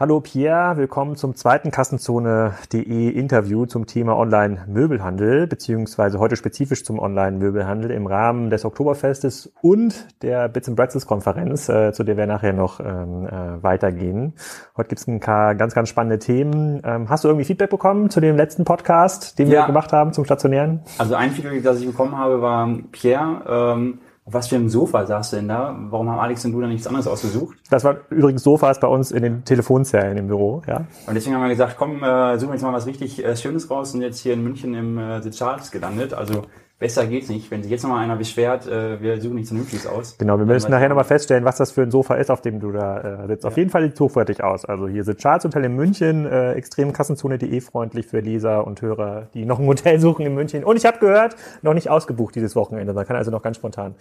Hallo Pierre, willkommen zum zweiten Kassenzone.de Interview zum Thema Online-Möbelhandel, beziehungsweise heute spezifisch zum Online-Möbelhandel im Rahmen des Oktoberfestes und der Bits and Bretzels Konferenz, äh, zu der wir nachher noch ähm, äh, weitergehen. Heute gibt es ein paar ganz, ganz spannende Themen. Ähm, hast du irgendwie Feedback bekommen zu dem letzten Podcast, den ja. wir gemacht haben zum Stationären? Also ein Feedback, das ich bekommen habe, war Pierre, ähm auf was für einem Sofa saß du denn da? Warum haben Alex und du da nichts anderes ausgesucht? Das war übrigens Sofas bei uns in den Telefonzellen im Büro, ja. Und deswegen haben wir gesagt, komm, äh, suchen wir jetzt mal was richtig äh, Schönes raus und jetzt hier in München im äh, The Charles gelandet. Also besser geht's nicht. Wenn sich jetzt nochmal einer beschwert, äh, wir suchen nichts Vernünftiges aus. Genau, wir müssen nachher nochmal feststellen, was das für ein Sofa ist, auf dem du da äh, sitzt. Ja. Auf jeden Fall sieht es hochwertig aus. Also hier sitzt Charles Hotel in München, äh, extrem Kassenzone.de freundlich für Leser und Hörer, die noch ein Hotel suchen in München. Und ich habe gehört, noch nicht ausgebucht dieses Wochenende. Man kann also noch ganz spontan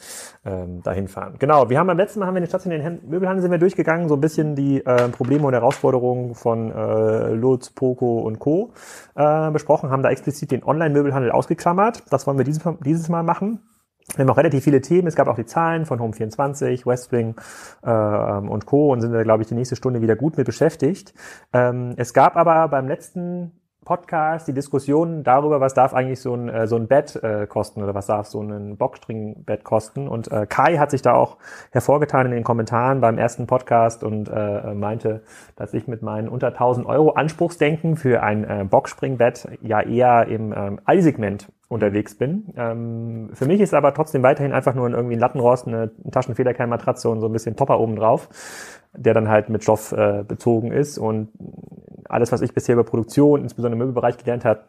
ähm, dahin fahren. Genau, wir haben beim letzten Mal haben wir in den stationären Möbelhandel sind wir durchgegangen, so ein bisschen die äh, Probleme und Herausforderungen von äh, Lutz, Poco und Co. Äh, besprochen, haben da explizit den Online-Möbelhandel ausgeklammert. Das wollen wir dieses, dieses Mal machen. Wir haben auch relativ viele Themen. Es gab auch die Zahlen von Home24, Westwing äh, und Co. und sind da, glaube ich, die nächste Stunde wieder gut mit beschäftigt. Ähm, es gab aber beim letzten Podcast die Diskussion darüber, was darf eigentlich so ein, äh, so ein Bett äh, kosten oder was darf so ein Boxspringbett kosten. Und äh, Kai hat sich da auch hervorgetan in den Kommentaren beim ersten Podcast und äh, meinte, dass ich mit meinen unter 1000 Euro Anspruchsdenken für ein äh, Boxspringbett ja eher im ähm, Aldi-Segment unterwegs bin. Ähm, für mich ist aber trotzdem weiterhin einfach nur irgendwie ein Lattenrost, eine Taschenfederkernmatratze und so ein bisschen Topper oben drauf, der dann halt mit Stoff äh, bezogen ist und alles, was ich bisher über Produktion, insbesondere im Möbelbereich gelernt habe,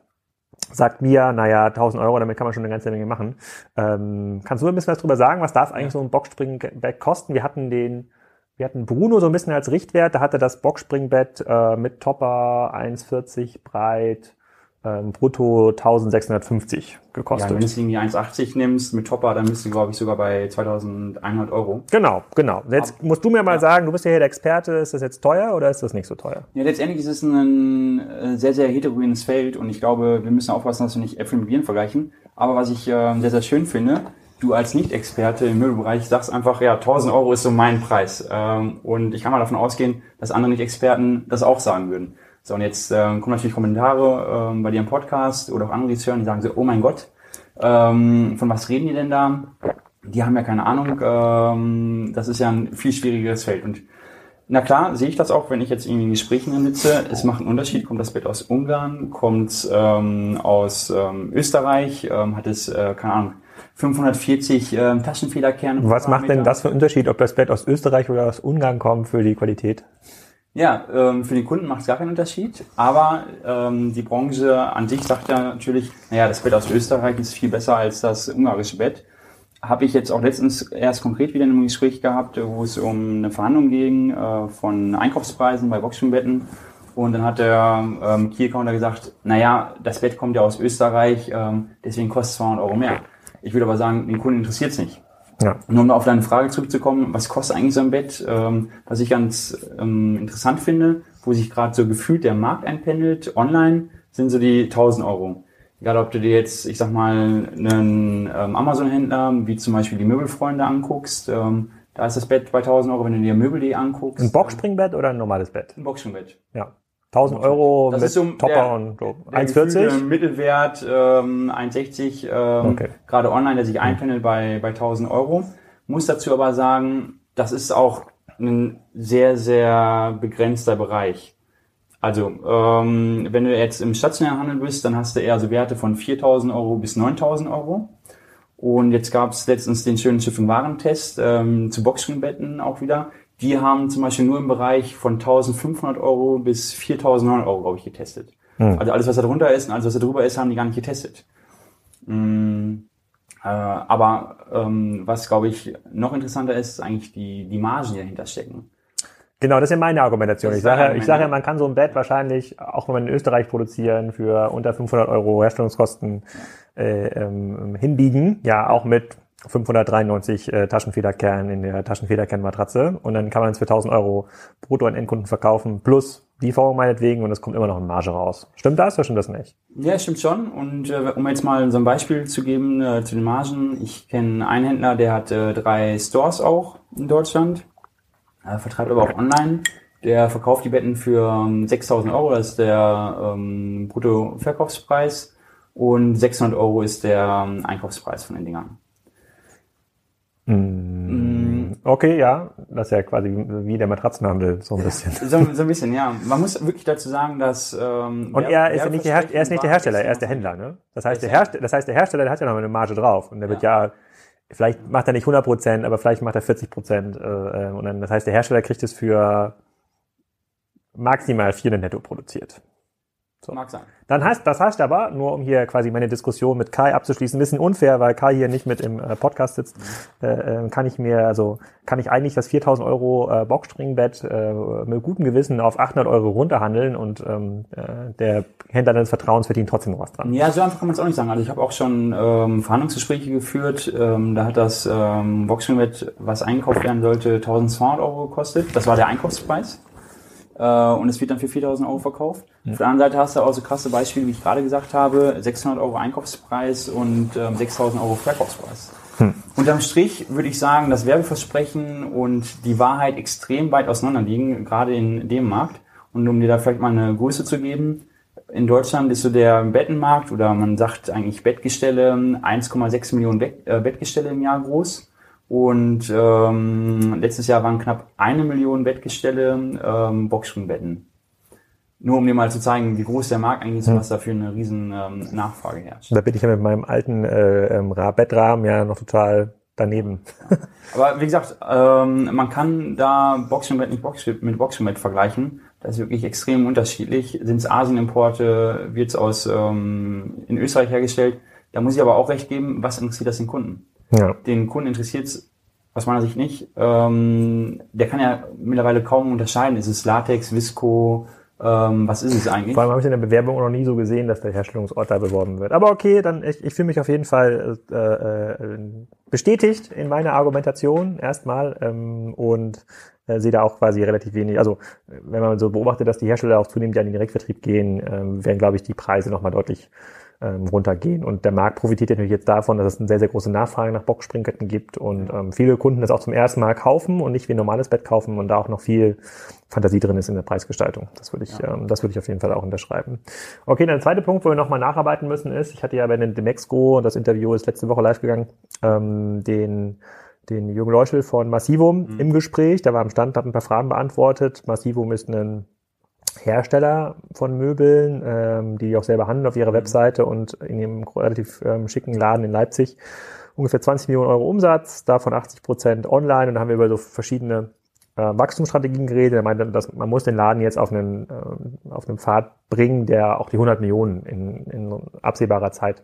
sagt mir, naja, 1000 Euro, damit kann man schon eine ganze Menge machen. Ähm, kannst du ein bisschen was drüber sagen? Was darf eigentlich so ein Boxspringbett kosten? Wir hatten den, wir hatten Bruno so ein bisschen als Richtwert. Da hatte das Boxspringbett äh, mit Topper 1,40 breit, brutto 1650 gekostet. Ja, wenn du es irgendwie 1,80 nimmst mit Topper, dann bist du, glaube ich, sogar bei 2100 Euro. Genau, genau. Jetzt Aber, musst du mir mal ja. sagen, du bist ja hier der Experte, ist das jetzt teuer oder ist das nicht so teuer? Ja, letztendlich ist es ein äh, sehr, sehr heterogenes Feld und ich glaube, wir müssen aufpassen, dass wir nicht Äpfel mit Bieren vergleichen. Aber was ich äh, sehr, sehr schön finde, du als Nicht-Experte im Möbelbereich sagst einfach, ja, 1000 Euro ist so mein Preis. Ähm, und ich kann mal davon ausgehen, dass andere Nicht-Experten das auch sagen würden. So, und jetzt äh, kommen natürlich Kommentare äh, bei dir im Podcast oder auch andere, die es hören, die sagen so, oh mein Gott, ähm, von was reden die denn da? Die haben ja keine Ahnung, ähm, das ist ja ein viel schwierigeres Feld. Und na klar, sehe ich das auch, wenn ich jetzt irgendwie in Gesprächen sitze. Es macht einen Unterschied. Kommt das Bett aus Ungarn? Kommt ähm, aus ähm, Österreich? Ähm, hat es, äh, keine Ahnung, 540 ähm, Taschenfederkerne? Was macht denn das für einen Unterschied, ob das Bett aus Österreich oder aus Ungarn kommt für die Qualität? Ja, ähm, für den Kunden macht es gar keinen Unterschied, aber ähm, die Branche an sich sagt ja natürlich, naja, das Bett aus Österreich ist viel besser als das ungarische Bett. Habe ich jetzt auch letztens erst konkret wieder in einem Gespräch gehabt, wo es um eine Verhandlung ging äh, von Einkaufspreisen bei Boxspringbetten. Und dann hat der ähm, Key-Counter gesagt, naja, das Bett kommt ja aus Österreich, ähm, deswegen kostet es 200 Euro mehr. Ich würde aber sagen, den Kunden interessiert es nicht. Ja. Nur um auf deine Frage zurückzukommen, was kostet eigentlich so ein Bett? Ähm, was ich ganz ähm, interessant finde, wo sich gerade so gefühlt der Markt einpendelt, online, sind so die 1000 Euro. Egal, ob du dir jetzt, ich sag mal, einen ähm, Amazon-Händler, wie zum Beispiel die Möbelfreunde anguckst, ähm, da ist das Bett bei 1000 Euro, wenn du dir Möbel.de anguckst. Ein Boxspringbett oder ein normales Bett? Ein Boxspringbett. Ja. 1000 Euro das mit so Topper der, und so. 1,40? Mittelwert ähm, 1,60, ähm, okay. gerade online, der sich einpendelt bei, bei 1000 Euro. Muss dazu aber sagen, das ist auch ein sehr, sehr begrenzter Bereich. Also, ähm, wenn du jetzt im stationären Handel bist, dann hast du eher so Werte von 4.000 Euro bis 9.000 Euro. Und jetzt gab es letztens den schönen Schiff-und-Warentest ähm, zu Boxspringbetten auch wieder. Die haben zum Beispiel nur im Bereich von 1500 Euro bis 4900 Euro, glaube ich, getestet. Hm. Also alles, was da drunter ist und alles, was da drüber ist, haben die gar nicht getestet. Mhm. Äh, aber ähm, was, glaube ich, noch interessanter ist, ist eigentlich die, die Margen, die dahinter stecken. Genau, das ist ja meine Argumentation. Ich sage, ich sage, man kann so ein Bett wahrscheinlich, auch wenn man in Österreich produzieren, für unter 500 Euro Herstellungskosten äh, ähm, hinbiegen. Ja, auch mit 593 äh, Taschenfederkern in der Taschenfederkernmatratze und dann kann man es für 1000 Euro brutto an Endkunden verkaufen plus Lieferung meinetwegen und es kommt immer noch eine Marge raus. Stimmt das oder stimmt das nicht? Ja, stimmt schon. Und äh, um jetzt mal so ein Beispiel zu geben äh, zu den Margen. Ich kenne einen Händler, der hat äh, drei Stores auch in Deutschland, äh, vertreibt aber auch online. Der verkauft die Betten für ähm, 6.000 Euro, das ist der ähm, Bruttoverkaufspreis. Und 600 Euro ist der ähm, Einkaufspreis von den Dingern. Mm, Okay, ja, das ist ja quasi wie der Matratzenhandel, so ein bisschen. So, so ein bisschen, ja. Man muss wirklich dazu sagen, dass ähm, Und er ist ja nicht der, er ist nicht der Hersteller, er ist der Händler, ne? Das heißt, der Hersteller, das heißt, der Hersteller, der hat ja noch eine Marge drauf. Und der wird ja, vielleicht macht er nicht 100 Prozent, aber vielleicht macht er 40 Prozent. Äh, äh, und dann, das heißt, der Hersteller kriegt es für maximal 400 netto produziert. Mag sein. Dann heißt, das heißt aber, nur um hier quasi meine Diskussion mit Kai abzuschließen, ein bisschen unfair, weil Kai hier nicht mit im äh, Podcast sitzt, äh, äh, kann ich mir, also kann ich eigentlich das 4000 Euro äh, Boxspringbett äh, mit gutem Gewissen auf 800 Euro runterhandeln und ähm, äh, der Händler des Vertrauens verdient trotzdem noch was dran. Ja, so einfach kann man es auch nicht sagen. Also ich habe auch schon ähm, Verhandlungsgespräche geführt. Ähm, da hat das ähm, Boxspringbett, was eingekauft werden sollte, 1200 Euro gekostet. Das war der Einkaufspreis. Äh, und es wird dann für 4000 Euro verkauft. Auf der anderen Seite hast du auch so krasse Beispiele, wie ich gerade gesagt habe. 600 Euro Einkaufspreis und ähm, 6000 Euro Verkaufspreis. Unterm Strich würde ich sagen, dass Werbeversprechen und die Wahrheit extrem weit auseinander liegen, gerade in dem Markt. Und um dir da vielleicht mal eine Größe zu geben, in Deutschland ist so der Bettenmarkt oder man sagt eigentlich Bettgestelle 1,6 Millionen äh, Bettgestelle im Jahr groß. Und ähm, letztes Jahr waren knapp eine Million Bettgestelle ähm, Boxspringbetten. Nur um dir mal zu zeigen, wie groß der Markt eigentlich ist und was da für eine riesen ähm, Nachfrage herrscht. Da bin ich ja mit meinem alten äh, ähm, Ra- Bettrahmen ja noch total daneben. Aber wie gesagt, ähm, man kann da Boxspringbett nicht Box mit Boxspringbett vergleichen. Das ist wirklich extrem unterschiedlich. Sind es Asienimporte, wird es aus ähm, in Österreich hergestellt. Da muss ich aber auch recht geben, was interessiert das den Kunden? Ja. Den Kunden interessiert es aus meiner Sicht nicht. Ähm, der kann ja mittlerweile kaum unterscheiden. Ist es Latex, Visco, ähm, was ist es eigentlich? Vor allem habe ich in der Bewerbung auch noch nie so gesehen, dass der Herstellungsort da beworben wird. Aber okay, dann ich, ich fühle mich auf jeden Fall äh, äh, bestätigt in meiner Argumentation erstmal ähm, und äh, sehe da auch quasi relativ wenig. Also äh, wenn man so beobachtet, dass die Hersteller auch zunehmend ja in den Direktvertrieb gehen, ähm, werden, glaube ich, die Preise nochmal deutlich ähm, runtergehen. Und der Markt profitiert natürlich jetzt davon, dass es eine sehr, sehr große Nachfrage nach Boxspringketten gibt und ähm, viele Kunden das auch zum ersten Mal kaufen und nicht wie ein normales Bett kaufen und da auch noch viel Fantasie drin ist in der Preisgestaltung. Das würde ich, ähm, das würde ich auf jeden Fall auch unterschreiben. Okay, dann der zweite Punkt, wo wir nochmal nacharbeiten müssen, ist, ich hatte ja bei den Demexco, das Interview ist letzte Woche live gegangen, ähm, den den Jürgen Leuschel von Massivum im Gespräch. Der war am Stand, hat ein paar Fragen beantwortet. Massivum ist ein Hersteller von Möbeln, ähm, die auch selber handeln auf ihrer Webseite und in ihrem relativ ähm, schicken Laden in Leipzig. Ungefähr 20 Millionen Euro Umsatz, davon 80 Prozent online. Und da haben wir über so verschiedene äh, Wachstumsstrategien geredet. Er meinte, dass man muss den Laden jetzt auf einen, ähm, auf einen Pfad bringen, der auch die 100 Millionen in, in absehbarer Zeit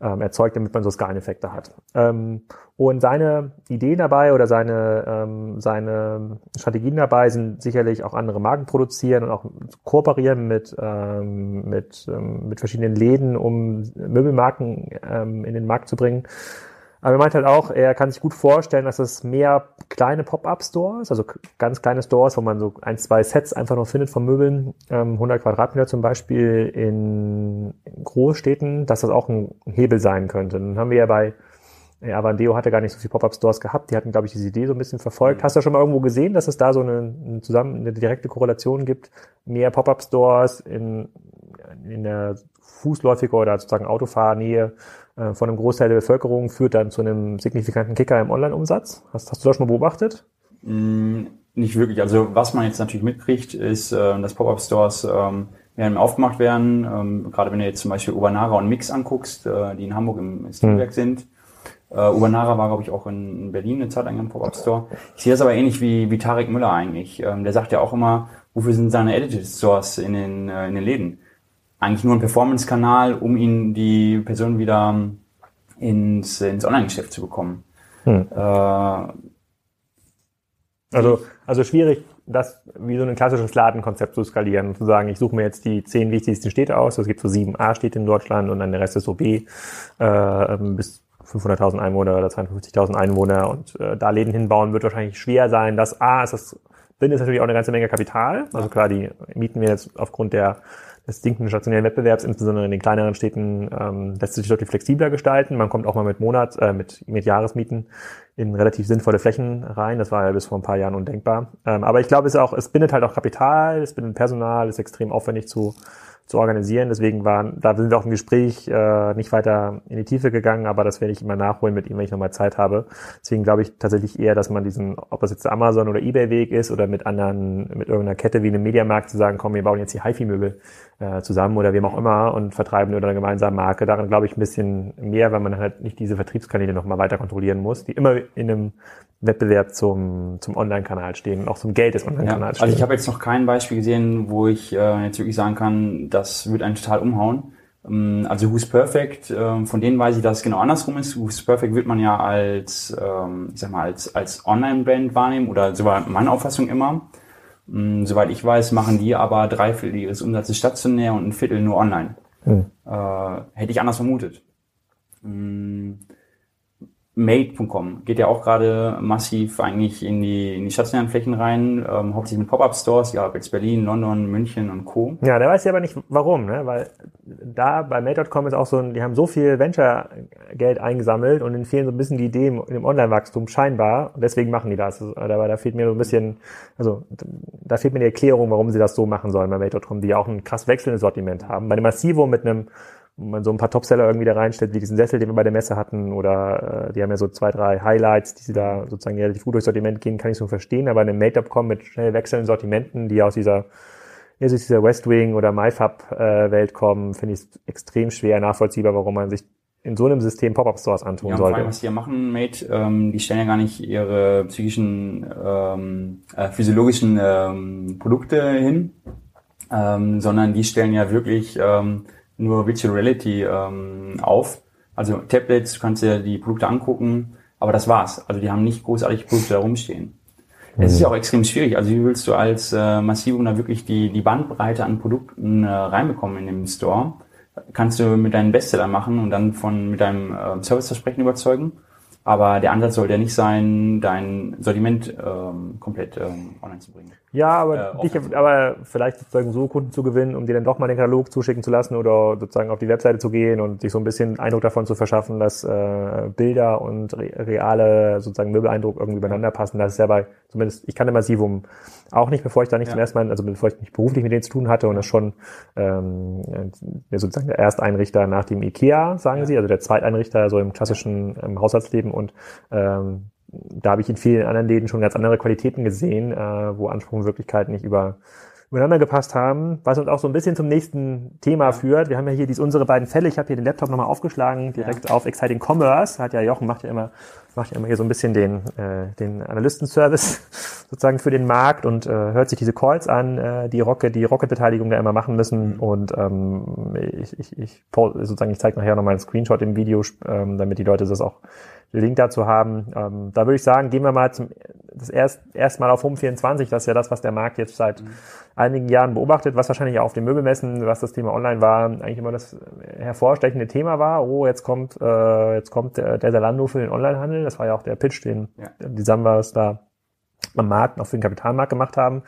ähm, erzeugt, damit man so Skaleneffekte hat. Ähm, und seine Ideen dabei oder seine, ähm, seine Strategien dabei sind sicherlich auch andere Marken produzieren und auch kooperieren mit, ähm, mit, ähm, mit verschiedenen Läden, um Möbelmarken ähm, in den Markt zu bringen. Aber er meint halt auch, er kann sich gut vorstellen, dass es mehr kleine Pop-up-Stores, also ganz kleine Stores, wo man so ein, zwei Sets einfach noch findet von Möbeln, ähm, 100 Quadratmeter zum Beispiel in, Großstädten, dass das auch ein Hebel sein könnte. Dann haben wir ja bei ja, Avandeo hatte gar nicht so viel Pop-up-Stores gehabt. Die hatten, glaube ich, diese Idee so ein bisschen verfolgt. Hast du schon mal irgendwo gesehen, dass es da so eine, eine zusammen eine direkte Korrelation gibt? Mehr Pop-up-Stores in, in der fußläufiger oder sozusagen Autofahrnähe äh, von einem Großteil der Bevölkerung führt dann zu einem signifikanten Kicker im Online-Umsatz. Hast, hast du das schon mal beobachtet? Mm, Nicht wirklich. Also was man jetzt natürlich mitkriegt, ist, äh, dass Pop-Up-Stores ähm, werden aufgemacht werden. Ähm, gerade wenn du jetzt zum Beispiel Ubanara und Mix anguckst, äh, die in Hamburg im Stilwerk sind. Äh, Ubanara war, glaube ich, auch in Berlin eine Zeit lang im Pop-Up-Store. Ich sehe das aber ähnlich wie, wie Tarek Müller eigentlich. Ähm, der sagt ja auch immer, wofür sind seine Edited Stores in den, äh, in den Läden? Eigentlich nur ein Performance-Kanal, um ihn die Person wieder ähm, ins, ins Online-Geschäft zu bekommen. Hm. Äh, Also, also schwierig, das wie so ein klassisches Ladenkonzept zu skalieren und zu sagen, ich suche mir jetzt die zehn wichtigsten Städte aus. Es gibt so sieben A-Städte in Deutschland und dann der Rest ist so B äh, bis 500.000 Einwohner oder 250.000 Einwohner und äh, da Läden hinbauen wird wahrscheinlich schwer sein. Das A ist das bindet natürlich auch eine ganze Menge Kapital. Also klar, die mieten wir jetzt aufgrund der des sinkenden stationären Wettbewerbs, insbesondere in den kleineren Städten, ähm, lässt sich deutlich flexibler gestalten. Man kommt auch mal mit Monats, äh, mit, mit Jahresmieten in relativ sinnvolle Flächen rein. Das war ja bis vor ein paar Jahren undenkbar. Ähm, aber ich glaube, es auch, es bindet halt auch Kapital, es bindet Personal, ist extrem aufwendig zu zu organisieren. Deswegen waren, da sind wir auch im Gespräch äh, nicht weiter in die Tiefe gegangen, aber das werde ich immer nachholen mit ihm, wenn ich nochmal Zeit habe. Deswegen glaube ich tatsächlich eher, dass man diesen, ob das jetzt der Amazon oder Ebay-Weg ist oder mit anderen, mit irgendeiner Kette wie einem Mediamarkt zu sagen, komm, wir bauen jetzt die HiFi-Möbel äh, zusammen oder wem auch immer und vertreiben oder eine gemeinsame Marke. Daran glaube ich ein bisschen mehr, weil man halt nicht diese Vertriebskanäle nochmal weiter kontrollieren muss, die immer in einem Wettbewerb zum, zum Online-Kanal stehen und auch zum Geld des Online-Kanals ja, Also ich habe jetzt noch kein Beispiel gesehen, wo ich äh, jetzt wirklich sagen kann, das wird einen total umhauen. Ähm, also Who's Perfect, äh, von denen weiß ich, dass es genau andersrum ist. Who's Perfect wird man ja als, ähm, ich sag mal, als, als Online-Brand wahrnehmen oder so war meine Auffassung immer. Ähm, soweit ich weiß, machen die aber drei Viertel ihres Umsatzes stationär und ein Viertel nur online. Hm. Äh, hätte ich anders vermutet. Ähm, Made.com geht ja auch gerade massiv eigentlich in die, in die stationären Flächen rein, ähm, hauptsächlich mit Pop-Up-Stores, ja, jetzt Berlin, London, München und Co. Ja, da weiß ich aber nicht warum, ne? weil da bei Made.com ist auch so ein, die haben so viel Venture-Geld eingesammelt und ihnen fehlen so ein bisschen die Ideen im Online-Wachstum scheinbar und deswegen machen die das. Also, da, fehlt mir so ein bisschen, also da fehlt mir die Erklärung, warum sie das so machen sollen bei Made.com, die ja auch ein krass wechselndes Sortiment haben. Bei dem Massivo mit einem wo man so ein paar Topseller irgendwie da reinstellt, wie diesen Sessel, den wir bei der Messe hatten, oder äh, die haben ja so zwei, drei Highlights, die sie da sozusagen relativ gut durchs Sortiment gehen, kann ich so verstehen, aber in einem Made-up-Com mit schnell wechselnden Sortimenten, die aus dieser ja, aus dieser West Wing oder MyFab-Welt äh, kommen, finde ich es extrem schwer nachvollziehbar, warum man sich in so einem System Pop-Up-Stores antun ja, sollte. Vor allem, was die ja machen, Mate, ähm, die stellen ja gar nicht ihre psychischen, ähm, äh, physiologischen ähm, Produkte hin, ähm, sondern die stellen ja wirklich ähm, nur Virtual Reality ähm, auf. Also Tablets, du kannst dir die Produkte angucken, aber das war's. Also die haben nicht großartig Produkte da rumstehen. Mhm. Es ist ja auch extrem schwierig. Also wie willst du als äh, Massivum da wirklich die, die Bandbreite an Produkten äh, reinbekommen in dem Store? Kannst du mit deinen Bestseller machen und dann von mit deinem äh, Serviceversprechen überzeugen? Aber der Ansatz sollte ja nicht sein, dein Sortiment ähm, komplett ähm, online zu bringen. Ja, aber, äh, dich, aber vielleicht sozusagen so Kunden zu gewinnen, um dir dann doch mal den Katalog zuschicken zu lassen oder sozusagen auf die Webseite zu gehen und sich so ein bisschen Eindruck davon zu verschaffen, dass äh, Bilder und re reale sozusagen Möbeleindruck irgendwie übereinander passen. Das ist ja bei, zumindest, ich kannte Massivum auch nicht, bevor ich da nicht ja. zum ersten Mal, also bevor ich nicht beruflich mit denen zu tun hatte und das schon ähm, sozusagen der Ersteinrichter nach dem IKEA, sagen ja. sie, also der Zweiteinrichter so im klassischen ähm, Haushaltsleben und ähm, da habe ich in vielen anderen Läden schon ganz andere Qualitäten gesehen, äh, wo Anspruch und Wirklichkeit nicht über, übereinander gepasst haben, was uns auch so ein bisschen zum nächsten Thema ja. führt. Wir haben ja hier dies, unsere beiden Fälle. Ich habe hier den Laptop nochmal aufgeschlagen, direkt ja. auf Exciting Commerce. Hat ja Jochen macht ja immer macht ja immer hier so ein bisschen den, äh, den Analystenservice sozusagen für den Markt und äh, hört sich diese Calls an, äh, die Rocket, die Rocket-Beteiligung da immer machen müssen. Mhm. Und ähm, ich, ich, ich sozusagen, ich zeige nachher nochmal einen Screenshot im Video, ähm, damit die Leute das auch Link dazu haben. Ähm, da würde ich sagen, gehen wir mal zum das erst erstmal auf Home 24. Das ist ja das, was der Markt jetzt seit mhm. einigen Jahren beobachtet, was wahrscheinlich auch auf den Möbelmessen, was das Thema Online war, eigentlich immer das hervorstechende Thema war. Oh, jetzt kommt äh, jetzt kommt der, der Zalando für den Onlinehandel. Das war ja auch der Pitch, den ja. die Sambas da am Markt, auch für den Kapitalmarkt gemacht haben.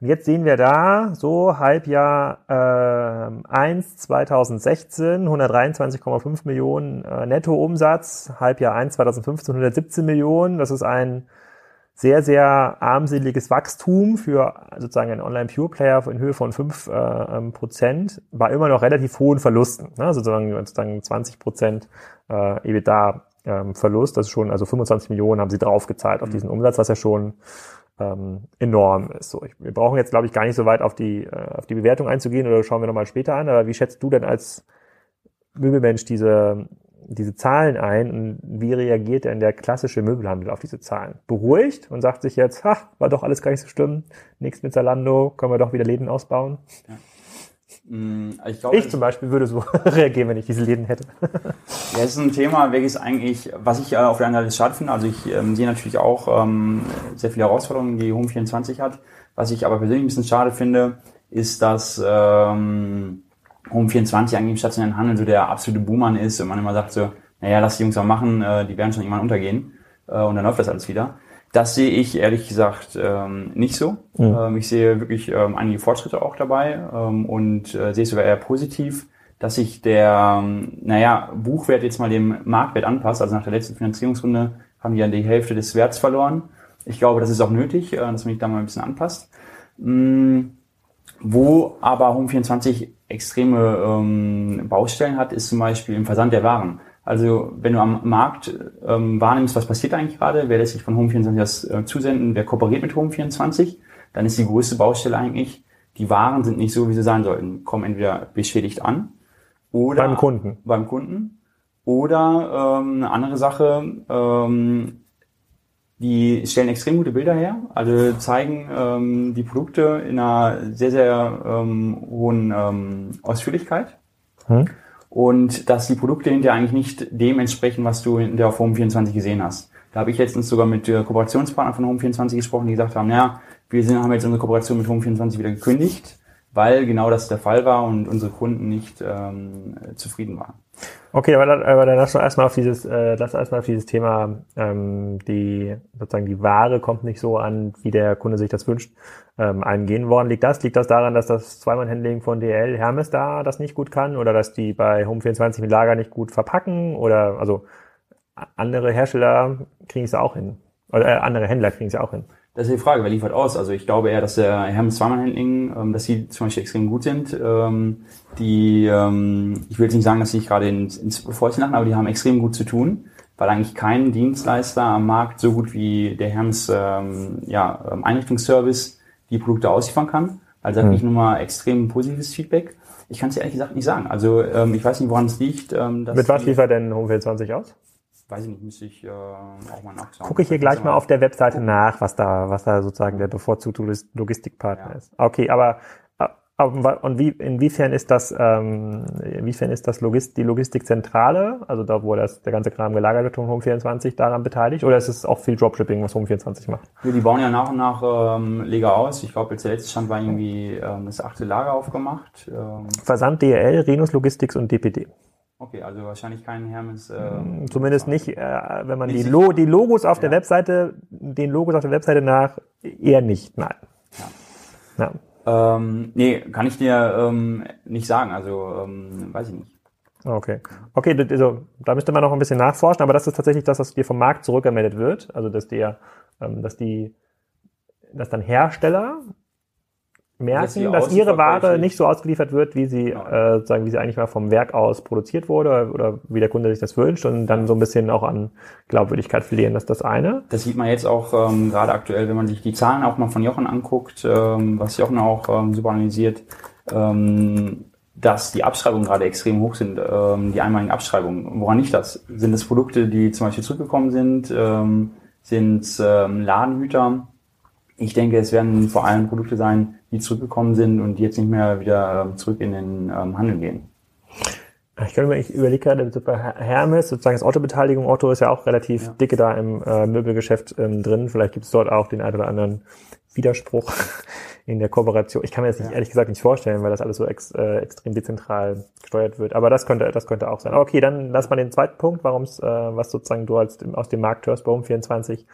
Und jetzt sehen wir da so Halbjahr äh, 1 2016 123,5 Millionen äh, Nettoumsatz, Halbjahr 1 2015 117 Millionen. Das ist ein sehr, sehr armseliges Wachstum für sozusagen einen Online-Pure-Player in Höhe von 5 äh, ähm, Prozent, bei immer noch relativ hohen Verlusten. Ne? Sozusagen, sozusagen 20 Prozent äh, EBITDA-Verlust. Ähm, das ist schon, also 25 Millionen haben sie draufgezahlt auf mhm. diesen Umsatz, was ja schon ähm, enorm ist. So, ich, wir brauchen jetzt, glaube ich, gar nicht so weit auf die, äh, auf die Bewertung einzugehen oder schauen wir nochmal später an. Aber wie schätzt du denn als Möbelmensch diese, diese Zahlen ein und wie reagiert denn der klassische Möbelhandel auf diese Zahlen? Beruhigt und sagt sich jetzt, ha, war doch alles gar nicht so schlimm, nichts mit Zalando, können wir doch wieder Läden ausbauen? Ja. Mm, ich, glaube, ich zum Beispiel würde so reagieren, wenn ich diese Läden hätte. ja, es ist ein Thema, welches eigentlich, was ich äh, auf der anderen Seite schade finde. Also ich ähm, sehe natürlich auch ähm, sehr viele Herausforderungen, die Home 24 hat. Was ich aber persönlich ein bisschen schade finde, ist, dass ähm, Home 24 eigentlich im stationären Handel so der absolute Boomer ist und man immer sagt so, naja, lass die Jungs mal machen, äh, die werden schon irgendwann untergehen äh, und dann läuft das alles wieder. Das sehe ich ehrlich gesagt ähm, nicht so. Mhm. Ähm, ich sehe wirklich ähm, einige Fortschritte auch dabei ähm, und äh, sehe es sogar eher positiv, dass sich der, ähm, naja, Buchwert jetzt mal dem Marktwert anpasst. Also nach der letzten Finanzierungsrunde haben die ja die Hälfte des Werts verloren. Ich glaube, das ist auch nötig, äh, dass man sich da mal ein bisschen anpasst. Mhm. Wo aber Home24 extreme ähm, Baustellen hat, ist zum Beispiel im Versand der Waren. Also wenn du am Markt ähm, wahrnimmst, was passiert eigentlich gerade, wer lässt sich von Home24 das äh, zusenden, wer kooperiert mit Home24, dann ist die größte Baustelle eigentlich, die Waren sind nicht so, wie sie sein sollten, kommen entweder beschädigt an oder beim Kunden. Beim Kunden. Oder ähm, eine andere Sache, ähm, die stellen extrem gute Bilder her, also zeigen ähm, die Produkte in einer sehr, sehr ähm, hohen ähm, Ausführlichkeit. Hm und dass die Produkte hinterher eigentlich nicht dem entsprechen, was du in der auf Home24 gesehen hast. Da habe ich letztens sogar mit der Kooperationspartner von Home24 gesprochen, die gesagt haben, naja, wir sind, haben jetzt unsere Kooperation mit Home24 wieder gekündigt, weil genau das der Fall war und unsere Kunden nicht ähm, zufrieden waren. Okay, aber dann, aber dann lass uns erstmal auf dieses, äh, lass erstmal auf dieses Thema, ähm, die sozusagen die Ware kommt nicht so an, wie der Kunde sich das wünscht, ähm, eingehen. Woran liegt das? Liegt das daran, dass das Zweimann-Handling von DL Hermes da das nicht gut kann oder dass die bei Home24 mit Lager nicht gut verpacken oder also andere Hersteller kriegen es auch hin. Oder äh, andere Händler kriegen es auch hin. Das ist die Frage, wer liefert aus? Also ich glaube eher, dass der Hermes Zweimann-Handling, ähm, dass sie zum Beispiel extrem gut sind. Ähm, die, ähm, ich will jetzt nicht sagen, dass sie sich gerade ins, ins Vorziehen lachen, aber die haben extrem gut zu tun, weil eigentlich kein Dienstleister am Markt so gut wie der Hermes ähm, ja, ähm, Einrichtungsservice die Produkte ausliefern kann. Also habe mhm. ich nur mal extrem positives Feedback. Ich kann es ehrlich gesagt nicht sagen. Also ähm, ich weiß nicht, woran es liegt. Ähm, dass Mit was liefert denn Homefeld 20 aus? Weiß ich nicht, müsste ich äh, auch mal nachschauen. Gucke ich hier gleich mal auf der Webseite nach, was da, was da sozusagen der bevorzugte Logistikpartner ja. ist. Okay, aber und wie, inwiefern ist das, ähm, inwiefern ist das Logist, die Logistikzentrale, also da, wo das, der ganze Kram gelagert wird von Home24 daran beteiligt, oder ist es auch viel Dropshipping, was Home24 macht? Ja, die bauen ja nach und nach ähm, Lager aus. Ich glaube, jetzt der letzte Stand war irgendwie ähm, das achte Lager aufgemacht. Ähm. Versand DL, Renus Logistics und DPD. Okay, also wahrscheinlich kein Hermes. Äh, Zumindest nicht, äh, wenn man die, Lo die Logos auf ja. der Webseite, den Logos auf der Webseite nach, eher nicht, nein. Ja. ja. Ähm, nee, kann ich dir ähm, nicht sagen, also ähm, weiß ich nicht. Okay. Okay, also, da müsste man noch ein bisschen nachforschen, aber das ist tatsächlich das, was dir vom Markt zurückgemeldet wird. Also dass der, ähm, dass die, dass dann Hersteller merken, dass ihre Ware nicht so ausgeliefert wird, wie sie, äh, sagen, wie sie eigentlich mal vom Werk aus produziert wurde oder, wie der Kunde sich das wünscht und dann so ein bisschen auch an Glaubwürdigkeit verlieren. Das ist das eine. Das sieht man jetzt auch ähm, gerade aktuell, wenn man sich die Zahlen auch mal von Jochen anguckt, ähm, was Jochen auch ähm, super analysiert, ähm, dass die Abschreibungen gerade extrem hoch sind, ähm, die einmaligen Abschreibungen. Woran liegt das? Sind es Produkte, die zum Beispiel zurückgekommen sind? Ähm, sind es ähm, Ladenhüter? Ich denke, es werden vor allem Produkte sein, die zurückgekommen sind und die jetzt nicht mehr wieder ähm, zurück in den ähm, Handel gehen. Ich könnte mir, ich überlege gerade, bei Hermes, sozusagen das Autobeteiligung, Otto ist ja auch relativ ja. dicke da im äh, Möbelgeschäft ähm, drin. Vielleicht gibt es dort auch den einen oder anderen Widerspruch in der Kooperation. Ich kann mir das nicht, ja. ehrlich gesagt nicht vorstellen, weil das alles so ex, äh, extrem dezentral gesteuert wird. Aber das könnte, das könnte auch sein. Okay, dann lass mal den zweiten Punkt, warum es, äh, was sozusagen du als aus dem Markt hörst bei Home24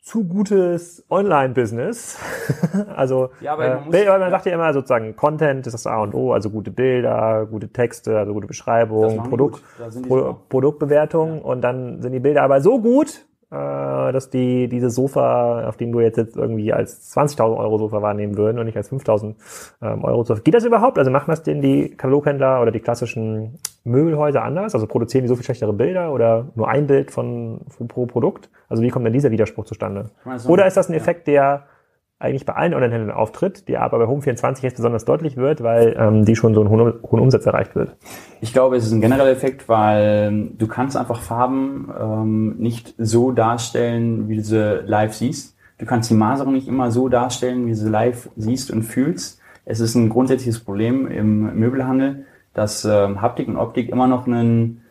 zu gutes Online-Business. also ja, aber äh, man, sagt ja immer sozusagen Content ist das A und O, also gute Bilder, gute Texte, also gute Beschreibung, Produkt, Pro Produktbewertung ja. und dann sind die Bilder aber so gut, dass die diese Sofa, auf dem du jetzt, jetzt irgendwie als 20.000 Euro Sofa wahrnehmen würden und nicht als 5.000 ähm, Euro Sofa. Geht das überhaupt? Also machen das denn die Kataloghändler oder die klassischen Möbelhäuser anders? Also produzieren die so viel schlechtere Bilder oder nur ein Bild von, von pro Produkt? Also wie kommt denn dieser Widerspruch zustande? Oder ist das ein Effekt, der eigentlich bei allen Online-Händlern auftritt, die aber bei Home24 jetzt besonders deutlich wird, weil ähm, die schon so einen hohen, hohen Umsatz erreicht wird. Ich glaube, es ist ein genereller Effekt, weil ähm, du kannst einfach Farben ähm, nicht so darstellen, wie du sie live siehst. Du kannst die Maserung nicht immer so darstellen, wie du sie live siehst und fühlst. Es ist ein grundsätzliches Problem im Möbelhandel, dass ähm, Haptik und Optik immer noch einen,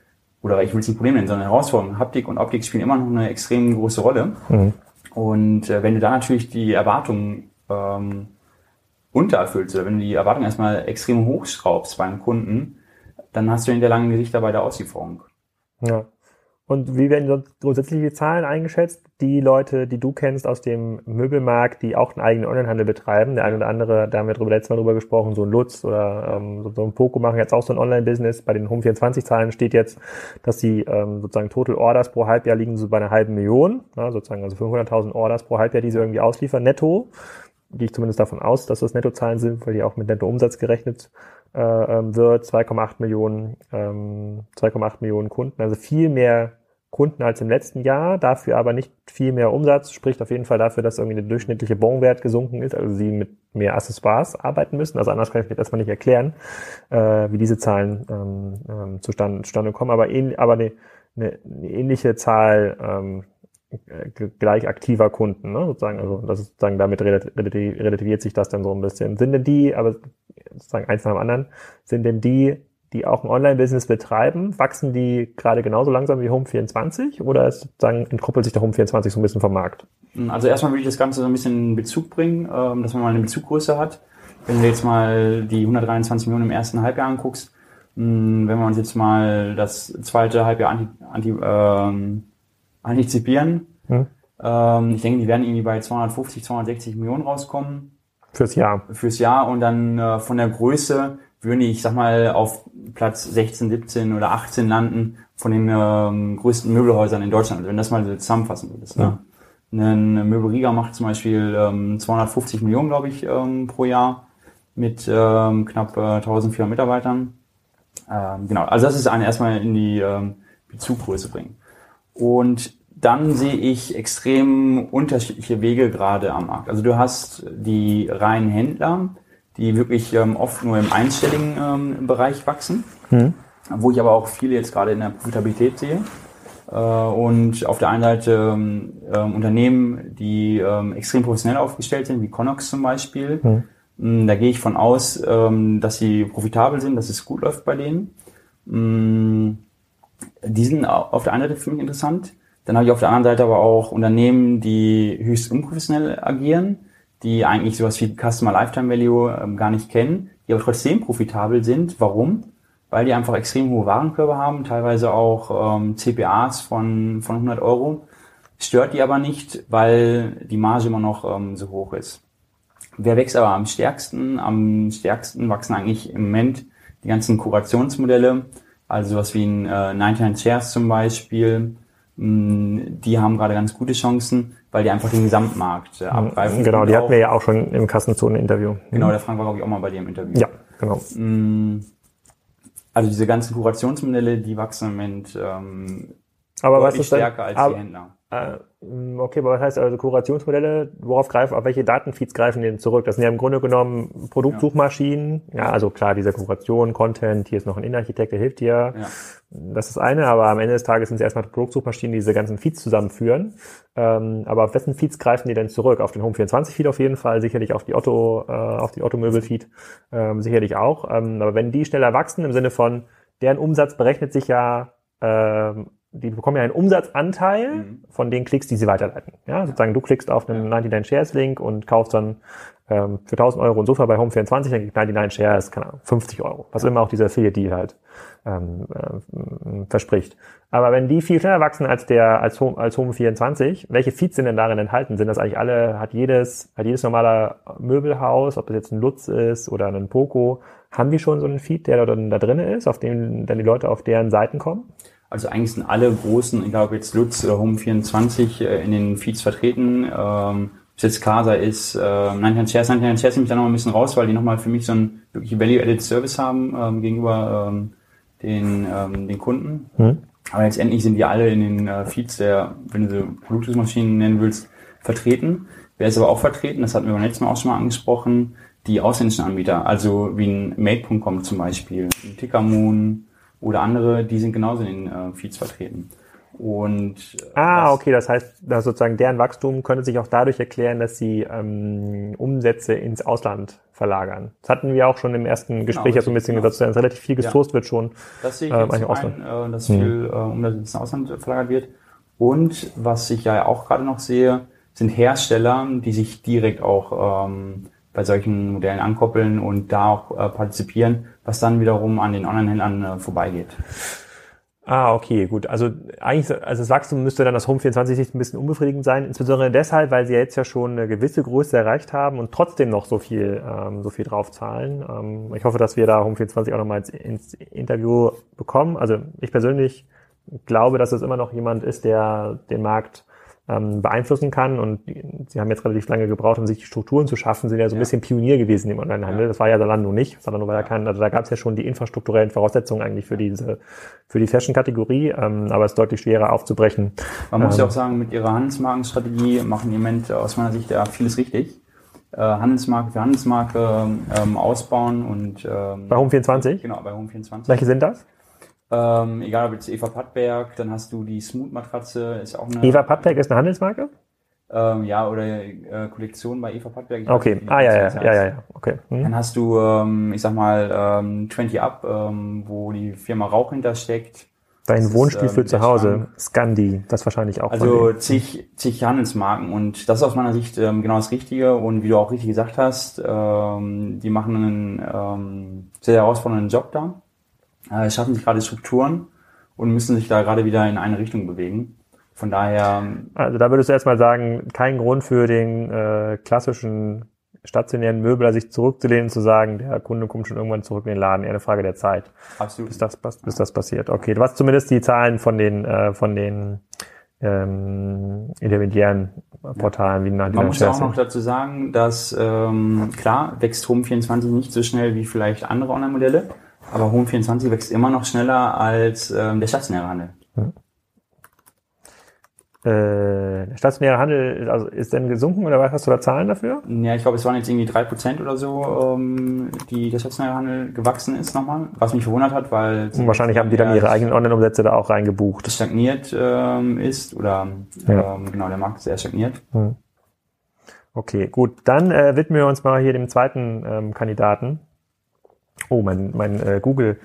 oder ich will es nicht Problem nennen, sondern Herausforderung. Haptik und Optik spielen immer noch eine extrem große Rolle. Mhm. Und äh, wenn du da natürlich die Erwartungen ähm, untererfüllst oder wenn du die Erwartungen erstmal extrem hochschraubst beim Kunden, dann hast du in der langen Gesichter bei der Auslieferung. Ja. Und wie werden grundsätzlich die Zahlen eingeschätzt? Die Leute, die du kennst aus dem Möbelmarkt, die auch einen eigenen Onlinehandel betreiben, der eine oder andere, da haben wir drüber, letztes Mal drüber gesprochen, so ein Lutz oder ähm, so, so ein Poco machen jetzt auch so ein Online-Business. Bei den Home24-Zahlen steht jetzt, dass die ähm, sozusagen Total Orders pro Halbjahr liegen so bei einer halben Million, ja, sozusagen also 500.000 Orders pro Halbjahr, die sie irgendwie ausliefern, netto. Gehe ich zumindest davon aus, dass das Nettozahlen sind, weil die auch mit Nettoumsatz gerechnet äh, ähm, wird. 2,8 Millionen, ähm, 2,8 Millionen Kunden, also viel mehr Kunden als im letzten Jahr, dafür aber nicht viel mehr Umsatz, spricht auf jeden Fall dafür, dass irgendwie der durchschnittliche Bonwert gesunken ist, also sie mit mehr Accessoires arbeiten müssen. Also anders kann ich mir das mal nicht erklären, äh, wie diese Zahlen ähm, ähm, zustande, zustande kommen, aber, ähn, aber eine, eine, eine ähnliche Zahl ähm, gleich aktiver Kunden, ne? sozusagen, also das ist sozusagen damit relativiert sich das dann so ein bisschen. Sind denn die, aber sozusagen eins nach dem anderen, sind denn die die auch ein Online-Business betreiben, wachsen die gerade genauso langsam wie Home24 oder ist sozusagen entkoppelt sich der Home24 so ein bisschen vom Markt? Also erstmal würde ich das Ganze so ein bisschen in Bezug bringen, ähm, dass man mal eine Bezuggröße hat. Wenn du jetzt mal die 123 Millionen im ersten Halbjahr anguckst, wenn wir uns jetzt mal das zweite Halbjahr anti, anti, ähm, antizipieren, hm. ähm, ich denke, die werden irgendwie bei 250, 260 Millionen rauskommen. Fürs Jahr. Fürs Jahr und dann äh, von der Größe würden die, ich sag mal, auf Platz 16, 17 oder 18 landen von den ähm, größten Möbelhäusern in Deutschland, wenn das mal so zusammenfassen würdest. Ne? Ein Möbelriga macht zum Beispiel ähm, 250 Millionen, glaube ich, ähm, pro Jahr mit ähm, knapp äh, 1400 Mitarbeitern. Ähm, genau, also das ist eine erstmal in die ähm, Bezuggröße bringen. Und dann sehe ich extrem unterschiedliche Wege gerade am Markt. Also du hast die reinen Händler, die wirklich ähm, oft nur im einstelligen ähm, Bereich wachsen, mhm. wo ich aber auch viele jetzt gerade in der Profitabilität sehe. Äh, und auf der einen Seite ähm, ähm Unternehmen, die ähm, extrem professionell aufgestellt sind, wie Connox zum Beispiel. Mhm. Da gehe ich von aus, ähm, dass sie profitabel sind, dass es gut läuft bei denen. Mm, die sind auf der einen Seite für mich interessant. Dann habe ich auf der anderen Seite aber auch Unternehmen, die höchst unprofessionell agieren die eigentlich sowas wie Customer Lifetime Value ähm, gar nicht kennen, die aber trotzdem profitabel sind. Warum? Weil die einfach extrem hohe Warenkörbe haben, teilweise auch ähm, CPAs von, von 100 Euro. Stört die aber nicht, weil die Marge immer noch ähm, so hoch ist. Wer wächst aber am stärksten? Am stärksten wachsen eigentlich im Moment die ganzen Kurationsmodelle, also sowas wie ein äh, 99 Shares zum Beispiel. Mm, die haben gerade ganz gute Chancen weil die einfach den Gesamtmarkt äh, abgreifen. Genau, die hatten wir ja auch schon im Kassenzonen-Interview. Genau, der Frank war, glaube ich, auch mal bei dir im Interview. Ja, genau. Mm, also diese ganzen Kurationsmodelle, die wachsen im Moment ähm, aber was ist stärker als aber, die Händler. Äh, okay, aber was heißt also Kurationsmodelle? Worauf greifen, auf welche Datenfeeds greifen die denn zurück? Das sind ja im Grunde genommen Produktsuchmaschinen. Ja, ja also klar, diese Kuration, Content, hier ist noch ein Innenarchitekt, der hilft dir. Ja. Das ist eine, aber am Ende des Tages sind es erstmal Produktsuchmaschinen, die diese ganzen Feeds zusammenführen. Ähm, aber auf wessen Feeds greifen die denn zurück? Auf den Home24 Feed auf jeden Fall, sicherlich auf die Otto, äh, auf die Otto-Möbel Feed, ähm, sicherlich auch. Ähm, aber wenn die schneller wachsen, im Sinne von, deren Umsatz berechnet sich ja ähm, die bekommen ja einen Umsatzanteil mhm. von den Klicks, die sie weiterleiten. Ja, sozusagen du klickst auf einen 99 Shares Link und kaufst dann ähm, für 1000 Euro ein Sofa bei Home24, dann kriegt 99 Shares, keine Ahnung, 50 Euro. Was immer auch dieser Affiliate Deal halt ähm, äh, verspricht. Aber wenn die viel schneller wachsen als der, als Home, als Home24, welche Feeds sind denn darin enthalten? Sind das eigentlich alle, hat jedes, hat jedes normale Möbelhaus, ob das jetzt ein Lutz ist oder ein Poco, haben die schon so einen Feed, der da, da drin ist, auf dem dann die Leute auf deren Seiten kommen? Also eigentlich sind alle großen, egal ob jetzt Lutz oder Home24, äh, in den Feeds vertreten. Ähm, ob jetzt Casa ist, äh, 99 Shares, 99 Shares nehme ich da noch ein bisschen raus, weil die nochmal für mich so ein wirklich Value-Added Service haben ähm, gegenüber ähm, den, ähm, den Kunden. Mhm. Aber letztendlich sind die alle in den äh, Feeds der, wenn du so Produktionsmaschinen nennen willst, vertreten. Wer ist aber auch vertreten, das hatten wir beim letzten Mal auch schon mal angesprochen, die ausländischen Anbieter, also wie ein Made.com zum Beispiel, ein Tickermoon, oder andere, die sind genauso in den äh, Feeds vertreten. Und äh, ah, okay, das heißt, dass sozusagen deren Wachstum könnte sich auch dadurch erklären, dass sie ähm, Umsätze ins Ausland verlagern. Das hatten wir auch schon im ersten genau, Gespräch genau, so ein bisschen genau. gesagt, dass relativ viel gesourced ja. wird schon. Das sehe ich ähm, jetzt Ausland. Ein, äh, dass viel mhm. äh, Umsatz ins Ausland verlagert wird. Und was ich ja auch gerade noch sehe, sind Hersteller, die sich direkt auch ähm, bei solchen Modellen ankoppeln und da auch äh, partizipieren, was dann wiederum an den Online-Händlern äh, vorbeigeht. Ah, okay, gut. Also eigentlich, also das Wachstum müsste dann aus Home 24 Sicht ein bisschen unbefriedigend sein, insbesondere deshalb, weil sie jetzt ja schon eine gewisse Größe erreicht haben und trotzdem noch so viel, ähm, so viel draufzahlen. Ähm, ich hoffe, dass wir da Home 24 auch nochmal ins, ins Interview bekommen. Also ich persönlich glaube, dass es immer noch jemand ist, der den Markt ähm, beeinflussen kann. Und sie haben jetzt relativ lange gebraucht, um sich die Strukturen zu schaffen, sind ja so ein ja. bisschen Pionier gewesen im Onlinehandel. Ja. Das war ja Zalando nicht. Zalando war ja kein, also da gab es ja schon die infrastrukturellen Voraussetzungen eigentlich für diese, für die Fashion-Kategorie, ähm, aber es ist deutlich schwerer aufzubrechen. Man muss ja ähm, auch sagen, mit ihrer Handelsmarkenstrategie machen die im Moment aus meiner Sicht ja vieles richtig. Äh, Handelsmarke für Handelsmarke ähm, ausbauen und ähm, bei Home24? Genau, bei Home24. Welche sind das? Ähm, egal ob jetzt Eva Pattberg, dann hast du die Smooth-Matratze, ist auch eine. Eva Pattberg ist eine Handelsmarke? Ähm, ja, oder äh, Kollektion bei Eva Pattberg. Okay, ah ja, ja, ja, ja, ja, okay. Hm. Dann hast du, ähm, ich sag mal, ähm, 20 Up, ähm, wo die Firma Rauch hintersteckt. Dein das Wohnspiel ist, ähm, für zu Hause, Schrank. Scandi, das wahrscheinlich auch. Also zig, zig Handelsmarken und das ist aus meiner Sicht ähm, genau das Richtige und wie du auch richtig gesagt hast, ähm, die machen einen ähm, sehr herausfordernden Job da äh, schaffen sich gerade Strukturen und müssen sich da gerade wieder in eine Richtung bewegen. Von daher. Also da würdest du erstmal sagen, kein Grund für den äh, klassischen stationären Möbler sich zurückzulehnen, zu sagen, der Kunde kommt schon irgendwann zurück in den Laden, eher eine Frage der Zeit. Absolut. Bis das, bis das passiert. Okay, du hast zumindest die Zahlen von den, äh, von den ähm, intermediären Portalen wie Man muss auch noch dazu sagen, dass ähm, klar wächst Home24 nicht so schnell wie vielleicht andere Online-Modelle. Aber Home24 wächst immer noch schneller als ähm, der stationäre Handel. Hm. Äh, der stationäre Handel also ist denn gesunken oder was hast du da Zahlen dafür? Ja, ich glaube, es waren jetzt irgendwie drei Prozent oder so, ähm, die der stationäre Handel gewachsen ist nochmal, was mich verwundert hat, weil... Und wahrscheinlich haben die dann ihre eigenen Online-Umsätze da auch reingebucht. Stagniert ähm, ist oder ja. ähm, genau, der Markt ist sehr stagniert. Hm. Okay, gut. Dann äh, widmen wir uns mal hier dem zweiten ähm, Kandidaten. Oh, mein, mein äh, Google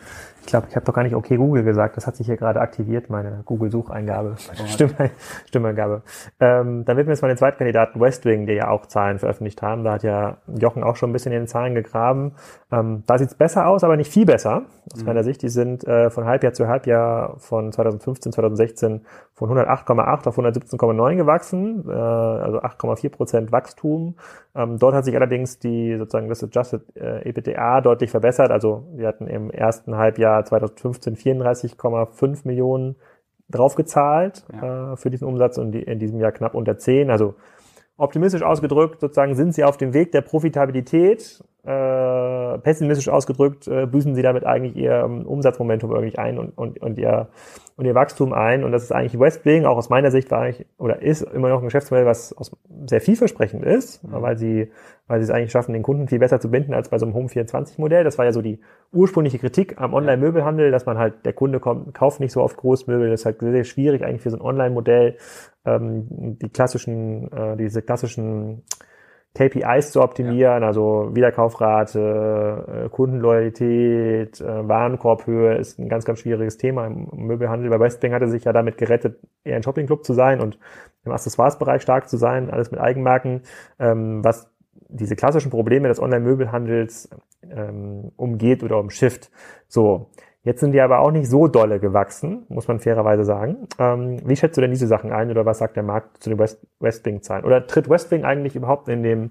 ich glaube, ich habe doch gar nicht okay Google gesagt. Das hat sich hier gerade aktiviert, meine Google-Sucheingabe, meine Stimme, Stimmeingabe. Ähm, dann wird mir jetzt mal den zweiten Kandidaten Westwing, der ja auch Zahlen veröffentlicht haben. Da hat ja Jochen auch schon ein bisschen in den Zahlen gegraben. Ähm, da sieht's besser aus, aber nicht viel besser aus mhm. meiner Sicht. Die sind äh, von Halbjahr zu Halbjahr von 2015, 2016 von 108,8 auf 117,9 gewachsen, äh, also 8,4 Prozent Wachstum. Ähm, dort hat sich allerdings die sozusagen das Adjusted äh, EBITDA deutlich verbessert. Also wir hatten im ersten Halbjahr 2015 34,5 Millionen draufgezahlt ja. äh, für diesen Umsatz und die, in diesem Jahr knapp unter 10. Also optimistisch ausgedrückt, sozusagen sind sie auf dem Weg der Profitabilität äh, pessimistisch ausgedrückt, äh, büßen sie damit eigentlich ihr ähm, Umsatzmomentum irgendwie ein und, und, und, ihr, und ihr Wachstum ein. Und das ist eigentlich Westwing, auch aus meiner Sicht war eigentlich, oder ist immer noch ein Geschäftsmodell, was aus, sehr vielversprechend ist, mhm. weil sie, weil sie es eigentlich schaffen, den Kunden viel besser zu binden als bei so einem Home24-Modell. Das war ja so die ursprüngliche Kritik am Online-Möbelhandel, dass man halt, der Kunde kommt, kauft nicht so oft Großmöbel. Das ist halt sehr, sehr schwierig eigentlich für so ein Online-Modell, ähm, die klassischen, äh, diese klassischen KPIs zu optimieren, ja. also Wiederkaufrate, äh, Kundenloyalität, äh, Warenkorbhöhe ist ein ganz, ganz schwieriges Thema im Möbelhandel. Bei Westwing hatte sich ja damit gerettet, eher ein Shoppingclub zu sein und im Accessoires-Bereich stark zu sein, alles mit Eigenmarken, ähm, was diese klassischen Probleme des Online-Möbelhandels ähm, umgeht oder umschifft. So, Jetzt sind die aber auch nicht so dolle gewachsen, muss man fairerweise sagen. Ähm, wie schätzt du denn diese Sachen ein oder was sagt der Markt zu den West Westwing-Zahlen? Oder tritt Westwing eigentlich überhaupt in dem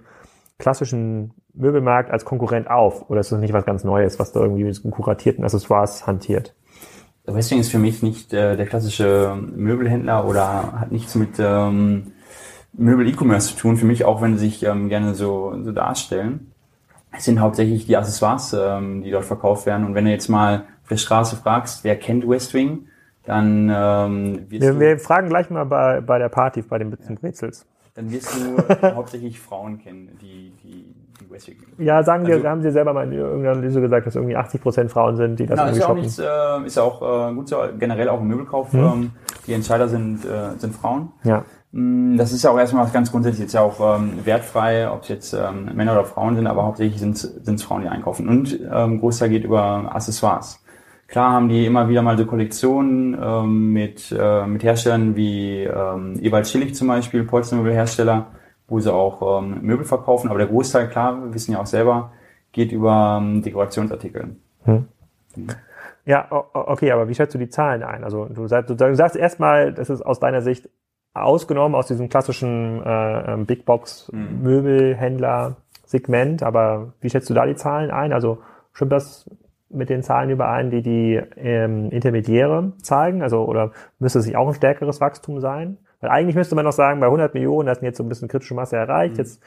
klassischen Möbelmarkt als Konkurrent auf? Oder ist das nicht was ganz Neues, was da irgendwie mit kuratierten Accessoires hantiert? Westwing ist für mich nicht äh, der klassische Möbelhändler oder hat nichts mit ähm, Möbel-E-Commerce zu tun. Für mich auch, wenn sie sich ähm, gerne so, so darstellen. Es sind hauptsächlich die Accessoires, ähm, die dort verkauft werden. Und wenn du jetzt mal auf der Straße fragst, wer kennt West Wing, dann ähm, wirst wir, du, wir fragen gleich mal bei, bei der Party, bei den Bits und Brezels. Dann wirst du hauptsächlich Frauen kennen, die, die, die West Wing Ja, sagen also, wir, haben Sie selber mal in irgendeiner Analyse gesagt, dass irgendwie 80 Prozent Frauen sind, die das na, irgendwie ist ja auch nichts, äh, ist ja auch äh, gut so, generell auch im Möbelkauf. Hm. Ähm, die Entscheider sind, äh, sind Frauen. Ja. Mm, das ist ja auch erstmal was ganz grundsätzlich jetzt ja auch ähm, wertfrei, ob es jetzt ähm, Männer oder Frauen sind, aber hauptsächlich sind es Frauen, die einkaufen. Und ähm, Großteil geht über Accessoires. Klar haben die immer wieder mal so Kollektionen ähm, mit, äh, mit Herstellern wie ähm, Ewald Schillig zum Beispiel, Polstermöbelhersteller, wo sie auch ähm, Möbel verkaufen. Aber der Großteil, klar, wir wissen ja auch selber, geht über ähm, Dekorationsartikel. Hm. Hm. Ja, okay, aber wie schätzt du die Zahlen ein? Also du sagst, du sagst erstmal, das ist aus deiner Sicht ausgenommen aus diesem klassischen äh, ähm, Big Box mhm. Möbelhändler Segment, aber wie schätzt du da die Zahlen ein? Also stimmt das mit den Zahlen überein, die die ähm, Intermediäre zeigen? Also oder müsste es sich auch ein stärkeres Wachstum sein? Weil eigentlich müsste man noch sagen, bei 100 Millionen, das sind jetzt so ein bisschen kritische Masse erreicht. Mhm. Jetzt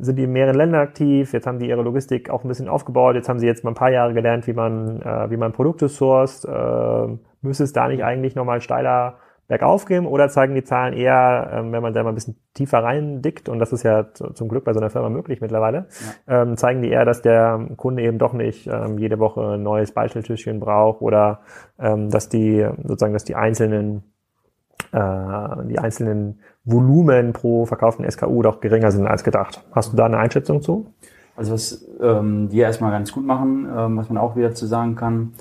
sind die in mehreren Ländern aktiv, jetzt haben die ihre Logistik auch ein bisschen aufgebaut, jetzt haben sie jetzt mal ein paar Jahre gelernt, wie man, äh, wie man Produkte sourced. Äh, müsste es da nicht eigentlich nochmal steiler bergauf gehen oder zeigen die Zahlen eher, ähm, wenn man da mal ein bisschen tiefer reindickt, und das ist ja zum Glück bei so einer Firma möglich mittlerweile, ja. ähm, zeigen die eher, dass der Kunde eben doch nicht ähm, jede Woche ein neues Beistelltischchen braucht oder ähm, dass die sozusagen, dass die einzelnen äh, die einzelnen Volumen pro verkauften SKU doch geringer sind als gedacht. Hast du da eine Einschätzung zu? Also was ähm, die erstmal ganz gut machen, ähm, was man auch wieder zu sagen kann,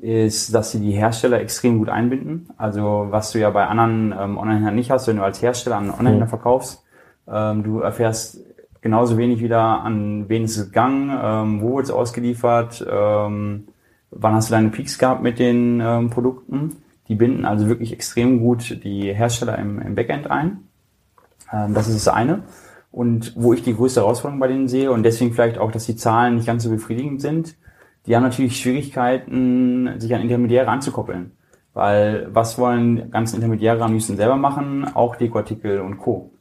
ist, dass sie die Hersteller extrem gut einbinden. Also was du ja bei anderen ähm, Online-Händlern nicht hast, wenn du als Hersteller an Online-Händler mhm. verkaufst, ähm, du erfährst genauso wenig wieder, an wen ist es gegangen, ähm, wo wird es ausgeliefert, ähm, wann hast du deine Peaks gehabt mit den ähm, Produkten. Die binden also wirklich extrem gut die Hersteller im, im Backend ein. Ähm, das ist das eine. Und wo ich die größte Herausforderung bei denen sehe und deswegen vielleicht auch, dass die Zahlen nicht ganz so befriedigend sind, die haben natürlich Schwierigkeiten, sich an Intermediäre anzukoppeln. Weil was wollen ganzen Intermediäre am liebsten selber machen? Auch Dekoartikel und Co.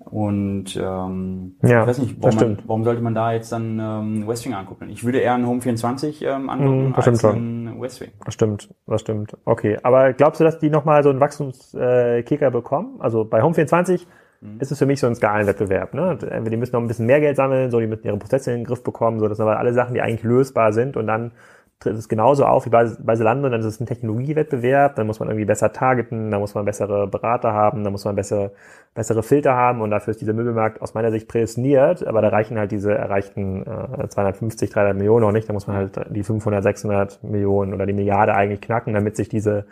Und ähm, ja, ich weiß nicht, warum, man, warum sollte man da jetzt dann ähm, Westwing angucken? Ich würde eher einen Home 24 ähm, angucken mm, als einen Westwing. Das stimmt, das stimmt. Okay, aber glaubst du, dass die nochmal so einen Wachstumskicker äh, bekommen? Also bei Home 24 mhm. Ist es für mich so ein Skalenwettbewerb. Ne? Die müssen noch ein bisschen mehr Geld sammeln, so die müssen ihre Prozesse in den Griff bekommen, so das sind aber alle Sachen, die eigentlich lösbar sind und dann tritt es genauso auf wie bei, bei Zalando, dann ist es ein Technologiewettbewerb, dann muss man irgendwie besser targeten, dann muss man bessere Berater haben, dann muss man bessere, bessere Filter haben und dafür ist dieser Möbelmarkt aus meiner Sicht prädestiniert, aber da reichen halt diese erreichten äh, 250, 300 Millionen noch nicht, da muss man halt die 500, 600 Millionen oder die Milliarde eigentlich knacken, damit sich diese,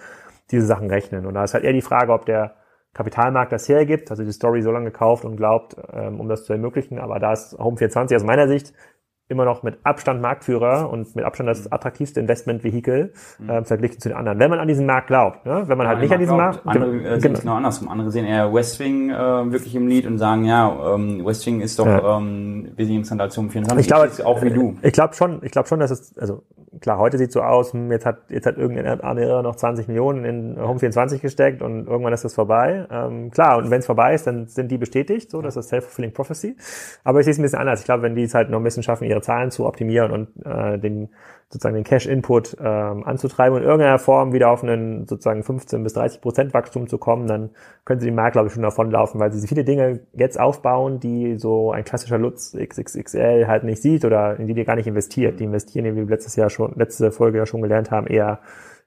diese Sachen rechnen. Und da ist halt eher die Frage, ob der Kapitalmarkt das hergibt, also die Story so lange gekauft und glaubt, ähm, um das zu ermöglichen, aber da ist Home 24 aus meiner Sicht immer noch mit Abstand Marktführer und mit Abstand das mhm. attraktivste Investmentvehikel mhm. äh, verglichen zu den anderen. Wenn man an diesen Markt glaubt, ne? wenn man ja, halt nicht an diesen Markt... Andere äh, genau. genau andersrum. Andere sehen eher Westwing äh, wirklich im Lied und sagen, ja, ähm, Westwing ist doch ja. ähm, interessanter als Home 24. Ich glaube, auch wie du. Ich glaube schon, ich glaube schon, dass es, also klar, heute sieht so aus, hm, jetzt hat, jetzt hat irgendein andere noch 20 Millionen in Home 24 gesteckt und irgendwann ist das vorbei. Ähm, klar, und wenn es vorbei ist, dann sind die bestätigt, so, das ist Self-Fulfilling Prophecy. Aber ich sehe es ein bisschen anders. Ich glaube, wenn die es halt noch ein bisschen schaffen, ihre Zahlen zu optimieren und äh, den sozusagen den Cash-Input ähm, anzutreiben und in irgendeiner Form wieder auf einen sozusagen 15 bis 30 Prozent Wachstum zu kommen, dann können sie den Markt, glaube ich, schon davonlaufen, weil sie viele Dinge jetzt aufbauen, die so ein klassischer Lutz XXXL halt nicht sieht oder in die die gar nicht investiert. Die investieren, wie wir letztes Jahr schon, letzte Folge ja schon gelernt haben, eher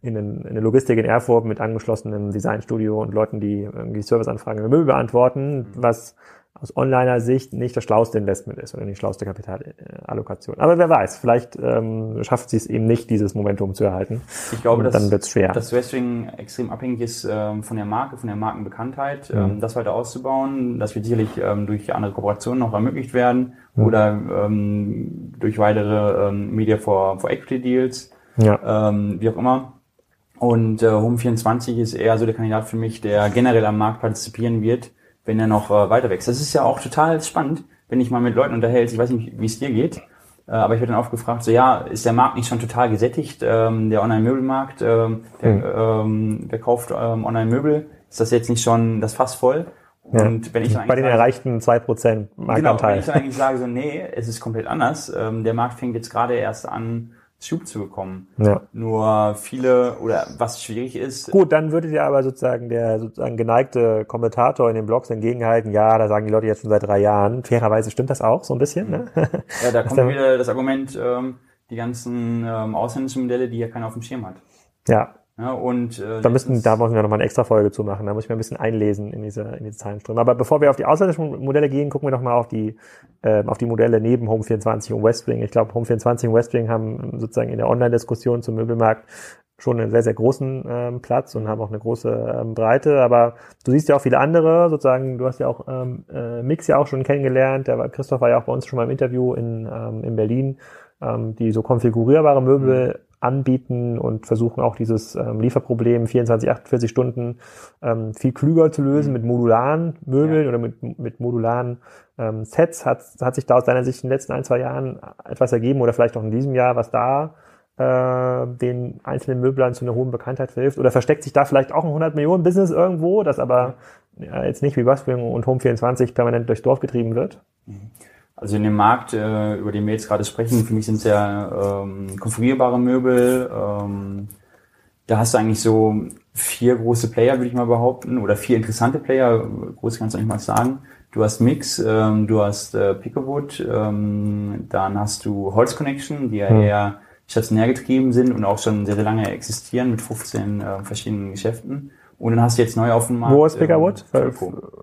in, in eine Logistik in Erfurt mit angeschlossenem Designstudio und Leuten, die irgendwie Serviceanfragen im Müll beantworten, was aus Onliner-Sicht nicht das schlauste Investment ist oder die schlauste Kapitalallokation. Aber wer weiß, vielleicht ähm, schafft sie es eben nicht, dieses Momentum zu erhalten. Ich glaube, dass, dann wird's schwer. dass Wrestling extrem abhängig ist ähm, von der Marke, von der Markenbekanntheit, mhm. ähm, das weiter auszubauen. Das wird sicherlich ähm, durch andere Kooperationen noch ermöglicht werden mhm. oder ähm, durch weitere ähm, Media for, for Equity Deals, ja. ähm, wie auch immer. Und äh, Home24 ist eher so der Kandidat für mich, der generell am Markt partizipieren wird wenn er noch äh, weiter wächst. Das ist ja auch total spannend, wenn ich mal mit Leuten unterhält. Ich weiß nicht, wie es dir geht, äh, aber ich werde dann oft gefragt, so ja, ist der Markt nicht schon total gesättigt, ähm, der Online-Möbelmarkt, ähm, der, mhm. ähm, wer kauft ähm, Online-Möbel, ist das jetzt nicht schon das Fass voll? Und ja. wenn ich dann Bei den sage, erreichten 2% Marktanteil. Genau, wenn ich dann eigentlich sage, so nee, es ist komplett anders. Ähm, der Markt fängt jetzt gerade erst an, Schub zu bekommen. Ja. Nur viele oder was schwierig ist. Gut, dann würde dir aber sozusagen der sozusagen geneigte Kommentator in den Blogs entgegenhalten, ja, da sagen die Leute jetzt schon seit drei Jahren. Fairerweise stimmt das auch so ein bisschen. Ne? Ja, da kommt wieder das Argument, ähm, die ganzen ähm, ausländischen Modelle, die ja keiner auf dem Schirm hat. Ja, ja, und äh, da müssten, da müssen wir nochmal eine extra Folge zu machen. Da muss ich mir ein bisschen einlesen in diese, in diese Zahlenströme. Aber bevor wir auf die ausländischen Modelle gehen, gucken wir nochmal auf die, äh, auf die Modelle neben Home 24 und Westwing. Ich glaube, Home 24 und Westwing haben sozusagen in der Online-Diskussion zum Möbelmarkt schon einen sehr, sehr großen ähm, Platz und haben auch eine große ähm, Breite. Aber du siehst ja auch viele andere, sozusagen, du hast ja auch ähm, äh, Mix ja auch schon kennengelernt. Der war, Christoph war ja auch bei uns schon mal im Interview in, ähm, in Berlin, ähm, die so konfigurierbare Möbel mhm anbieten und versuchen auch dieses ähm, Lieferproblem 24, 48 Stunden ähm, viel klüger zu lösen mit modularen Möbeln ja. oder mit, mit modularen ähm, Sets. Hat, hat sich da aus deiner Sicht in den letzten ein, zwei Jahren etwas ergeben oder vielleicht auch in diesem Jahr, was da äh, den einzelnen Möblern zu einer hohen Bekanntheit verhilft? Oder versteckt sich da vielleicht auch ein 100 Millionen Business irgendwo, das aber ja, jetzt nicht wie Buzzwing und Home24 permanent durchs Dorf getrieben wird? Also in dem Markt, äh, über den wir jetzt gerade sprechen, für mich sind es ja ähm, konfigurierbare Möbel. Ähm, da hast du eigentlich so vier große Player, würde ich mal behaupten, oder vier interessante Player, groß kannst du nicht mal sagen. Du hast Mix, ähm, du hast äh, Pickerwood, ähm, dann hast du Holz Connection, die ja hm. eher stationär getrieben sind und auch schon sehr, sehr lange existieren mit 15 äh, verschiedenen Geschäften. Und dann hast du jetzt neu auf dem Markt. Wo ist Pickerwood? Ähm,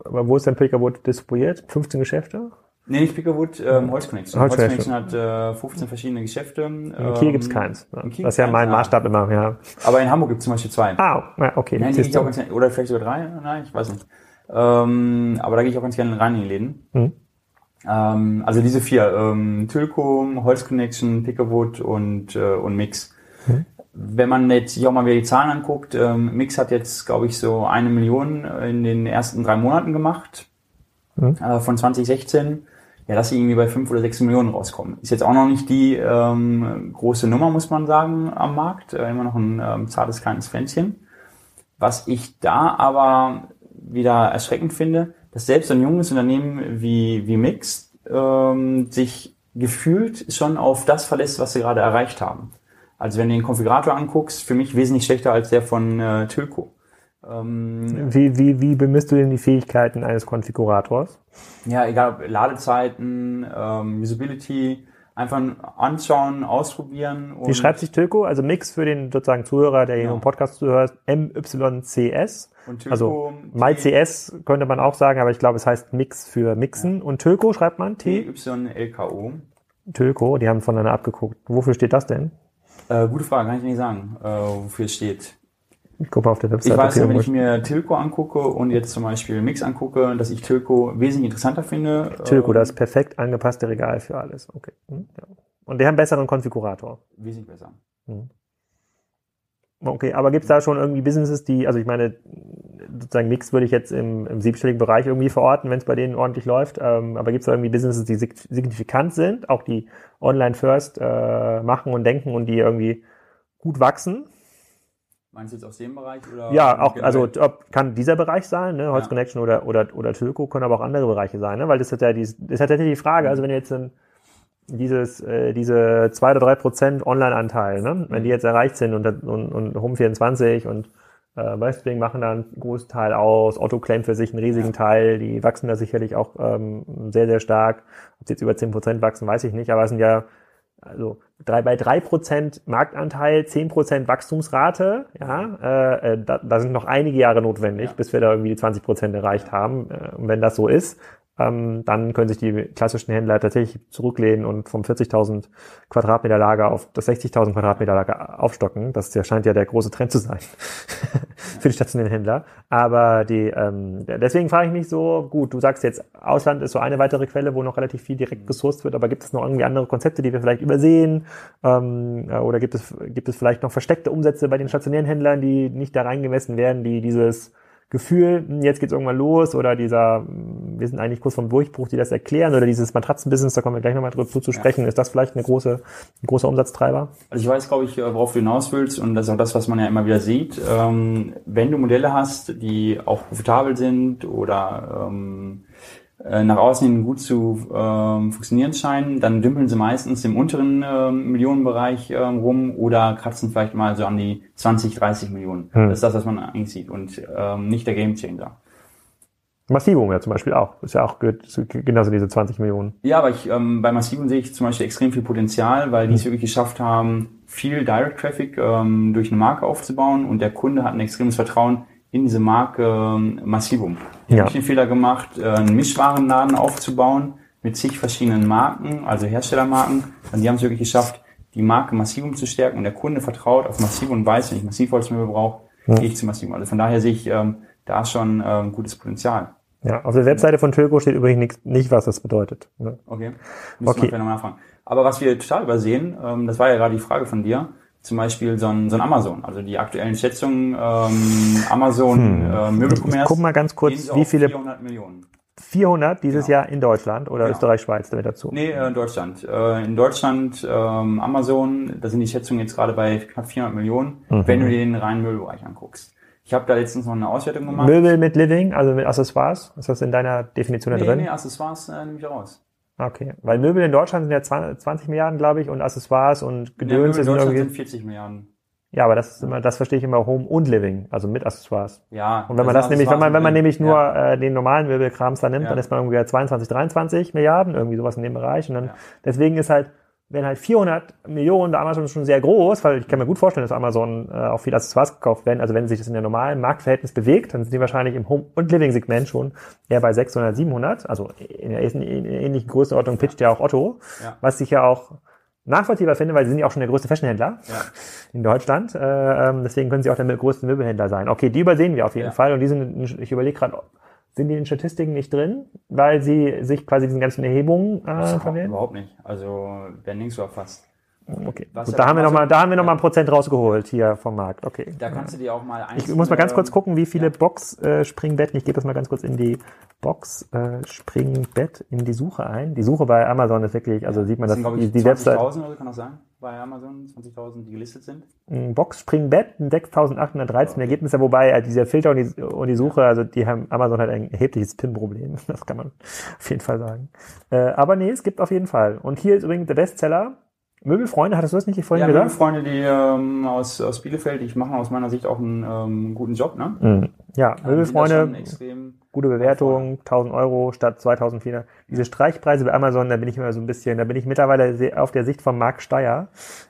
Aber wo ist denn Pickerwood distribuiert? 15 Geschäfte? Nee, nicht Pickerwood, ähm, Holz Connection. Holz Connection hat äh, 15 verschiedene Geschäfte. In Kiel ähm, gibt's keins. Ne? Das ist ja mein Maßstab immer, ja. Aber in Hamburg gibt's zum Beispiel zwei. Ah, okay. Nein, die ich auch ganz, oder vielleicht sogar drei, nein, ich weiß nicht. Ähm, aber da gehe ich auch ganz gerne rein in die Läden. Mhm. Ähm, also diese vier, ähm, Tülko, Holz Connection, Pickerwood und, äh, und Mix. Mhm. Wenn man jetzt sich auch mal wieder die Zahlen anguckt, ähm, Mix hat jetzt, glaube ich, so eine Million in den ersten drei Monaten gemacht mhm. äh, von 2016. Ja, dass sie irgendwie bei fünf oder sechs Millionen rauskommen. Ist jetzt auch noch nicht die ähm, große Nummer, muss man sagen, am Markt. Äh, immer noch ein ähm, zartes kleines Pflänzchen. Was ich da aber wieder erschreckend finde, dass selbst ein junges Unternehmen wie, wie Mix ähm, sich gefühlt schon auf das verlässt, was sie gerade erreicht haben. Also wenn du den Konfigurator anguckst, für mich wesentlich schlechter als der von äh, Tilco. Ähm, wie, wie, wie bemisst du denn die Fähigkeiten eines Konfigurators? Ja, egal, Ladezeiten, ähm, Usability, einfach anschauen, ausprobieren. wie schreibt sich Tilco? Also Mix für den sozusagen Zuhörer, der hier ja. im Podcast zuhört, MYCS. Und Tilco, also MyCS könnte man auch sagen, aber ich glaube, es heißt Mix für Mixen. Ja. Und Tilco schreibt man T? TYLKO. Tilco, die haben voneinander abgeguckt. Wofür steht das denn? Äh, gute Frage, kann ich nicht sagen, äh, wofür es steht. Ich gucke auf der Webseite. Ich weiß ja, wenn ich mir Tilco angucke und jetzt zum Beispiel Mix angucke, dass ich Tilco wesentlich interessanter finde. Tilco, das perfekt angepasste Regal für alles. Okay. Hm, ja. Und die haben besseren Konfigurator. Wesentlich besser. Hm. Okay, aber gibt es da schon irgendwie Businesses, die, also ich meine, sozusagen Mix würde ich jetzt im, im siebenstelligen Bereich irgendwie verorten, wenn es bei denen ordentlich läuft. Ähm, aber gibt es da irgendwie Businesses, die signifikant sind, auch die online first äh, machen und denken und die irgendwie gut wachsen? Meinst du jetzt aus dem Bereich? Oder ja, auch, also ob, kann dieser Bereich sein, ne? Holz ja. Connection oder, oder, oder Tilco, können aber auch andere Bereiche sein, ne? weil das hat ja die, das hat ja die Frage, also wenn jetzt ein, dieses, äh, diese zwei oder drei Prozent Online-Anteil, ne? wenn die jetzt erreicht sind und, und, und Home24 und äh, Westwing machen da einen großen Teil aus, Otto claimt für sich einen riesigen Teil, die wachsen da sicherlich auch ähm, sehr, sehr stark. Ob sie jetzt über zehn Prozent wachsen, weiß ich nicht, aber es sind ja also drei, bei drei Prozent Marktanteil, zehn Prozent Wachstumsrate, ja, äh, äh, da, da sind noch einige Jahre notwendig, ja. bis wir da irgendwie die 20 Prozent erreicht haben. Äh, und wenn das so ist, ähm, dann können sich die klassischen Händler tatsächlich zurücklehnen und vom 40.000 Quadratmeter Lager auf das 60.000 Quadratmeter Lager aufstocken. Das scheint ja der große Trend zu sein für die stationären Händler. Aber die, ähm, deswegen frage ich mich so, gut, du sagst jetzt, Ausland ist so eine weitere Quelle, wo noch relativ viel direkt gesourced wird, aber gibt es noch irgendwie andere Konzepte, die wir vielleicht übersehen? Ähm, äh, oder gibt es, gibt es vielleicht noch versteckte Umsätze bei den stationären Händlern, die nicht da reingemessen werden, die dieses Gefühl, hm, jetzt geht's irgendwann los oder dieser, hm, wir sind eigentlich kurz vom Durchbruch, die das erklären oder dieses Matratzenbusiness, da kommen wir gleich nochmal drüber zu, zu sprechen, ja. ist das vielleicht eine große, ein großer Umsatztreiber? Also ich weiß, glaube ich, worauf du hinaus willst und das ist auch das, was man ja immer wieder sieht. Ähm, wenn du Modelle hast, die auch profitabel sind oder ähm, äh, nach außen hin gut zu ähm, funktionieren scheinen, dann dümpeln sie meistens im unteren ähm, Millionenbereich ähm, rum oder kratzen vielleicht mal so an die 20, 30 Millionen. Hm. Das ist das, was man eigentlich sieht und ähm, nicht der Gamechanger. Massivum ja zum Beispiel auch. Ist ja auch genauso diese 20 Millionen. Ja, aber ich, ähm, bei Massivum sehe ich zum Beispiel extrem viel Potenzial, weil die es hm. wirklich geschafft haben, viel Direct Traffic ähm, durch eine Marke aufzubauen und der Kunde hat ein extremes Vertrauen in diese Marke ähm, Massivum. Ich ja. habe den Fehler gemacht, äh, einen Mischwarenladen aufzubauen mit zig verschiedenen Marken, also Herstellermarken. Und die haben es wirklich geschafft, die Marke Massivum zu stärken und der Kunde vertraut auf Massivum und weiß, wenn ich Massivholzmöbel brauche, ja. gehe ich zu Massivum. Also von daher sehe ich ähm, da schon ähm, gutes Potenzial. Ja, auf der Webseite von Tilco steht übrigens nicht, nicht was das bedeutet. Ne? Okay, müssen okay. wir nachfragen. Aber was wir total übersehen, ähm, das war ja gerade die Frage von dir, zum Beispiel so ein, so ein Amazon. Also die aktuellen Schätzungen, ähm, Amazon hm. äh, Möbelcommerce. Guck mal ganz kurz, wie viele... 400 Millionen. 400 dieses genau. Jahr in Deutschland oder genau. Österreich, Schweiz damit dazu? Nee, äh, in Deutschland. Äh, in Deutschland ähm, Amazon, da sind die Schätzungen jetzt gerade bei knapp 400 Millionen, mhm. wenn du dir den reinen Möbelbereich anguckst. Ich habe da letztens noch eine Auswertung gemacht. Möbel mit Living, also mit Accessoires? Ist das in deiner Definition nee, da drin? Nee, Accessoires äh, nehme ich raus. Okay, weil Möbel in Deutschland sind ja 20 Milliarden, glaube ich, und Accessoires und Gedöns ja, Möbel in Deutschland sind 40 Milliarden. Ja, aber das ist immer, das verstehe ich immer Home und Living, also mit Accessoires. Ja. Und wenn man das nämlich, wenn man, wenn man nämlich nur ja. äh, den normalen Möbelkrams da nimmt, ja. dann ist man irgendwie 22, 23 Milliarden, irgendwie sowas in dem Bereich. Und dann, deswegen ist halt, wenn halt 400 Millionen bei Amazon schon sehr groß, weil ich kann mir gut vorstellen, dass Amazon äh, auch viel Accessoires gekauft werden. Also wenn sich das in der normalen Marktverhältnis bewegt, dann sind die wahrscheinlich im Home- und Living-Segment schon eher bei 600, 700. Also in der ähnlichen Größenordnung pitcht ja auch Otto, ja. was sich ja auch nachvollziehbar finde, weil sie sind ja auch schon der größte Fashionhändler ja. in Deutschland. Äh, ähm, deswegen können sie auch der größte Möbelhändler sein. Okay, die übersehen wir auf jeden ja. Fall. Und die sind, ich überlege gerade, sind die in den Statistiken nicht drin, weil sie sich quasi diesen ganzen Erhebungen äh, verwenden? Überhaupt nicht. Also werden nirgends erfasst. Okay, Gut, da, haben wir noch mal, da haben wir noch mal ein Prozent rausgeholt hier vom Markt. Okay. Da kannst du dir auch mal Ich muss mal ganz kurz gucken, wie viele ja. Box-Springbetten. Äh, ich gebe das mal ganz kurz in die Box-Springbett äh, in die Suche ein. Die Suche bei Amazon ist wirklich, also sieht man das, das die, die Website. 20.000 oder kann das sein? Bei Amazon 20.000, die gelistet sind? Ein Box-Springbett, 6.813 okay. Ergebnisse, wobei äh, dieser Filter und die, und die Suche, also die haben Amazon hat ein erhebliches PIN-Problem. Das kann man auf jeden Fall sagen. Äh, aber nee, es gibt auf jeden Fall. Und hier ist übrigens der Bestseller Möbelfreunde, hattest du das nicht vorhin ja, gesagt? Möbelfreunde, die ähm, aus, aus Bielefeld, die machen aus meiner Sicht auch einen ähm, guten Job, ne? Mhm. Ja, also Möbelfreunde, gute Bewertung, 1000 Euro statt 2400. Diese Streichpreise bei Amazon, da bin ich immer so ein bisschen, da bin ich mittlerweile auf der Sicht von Marc Steyer.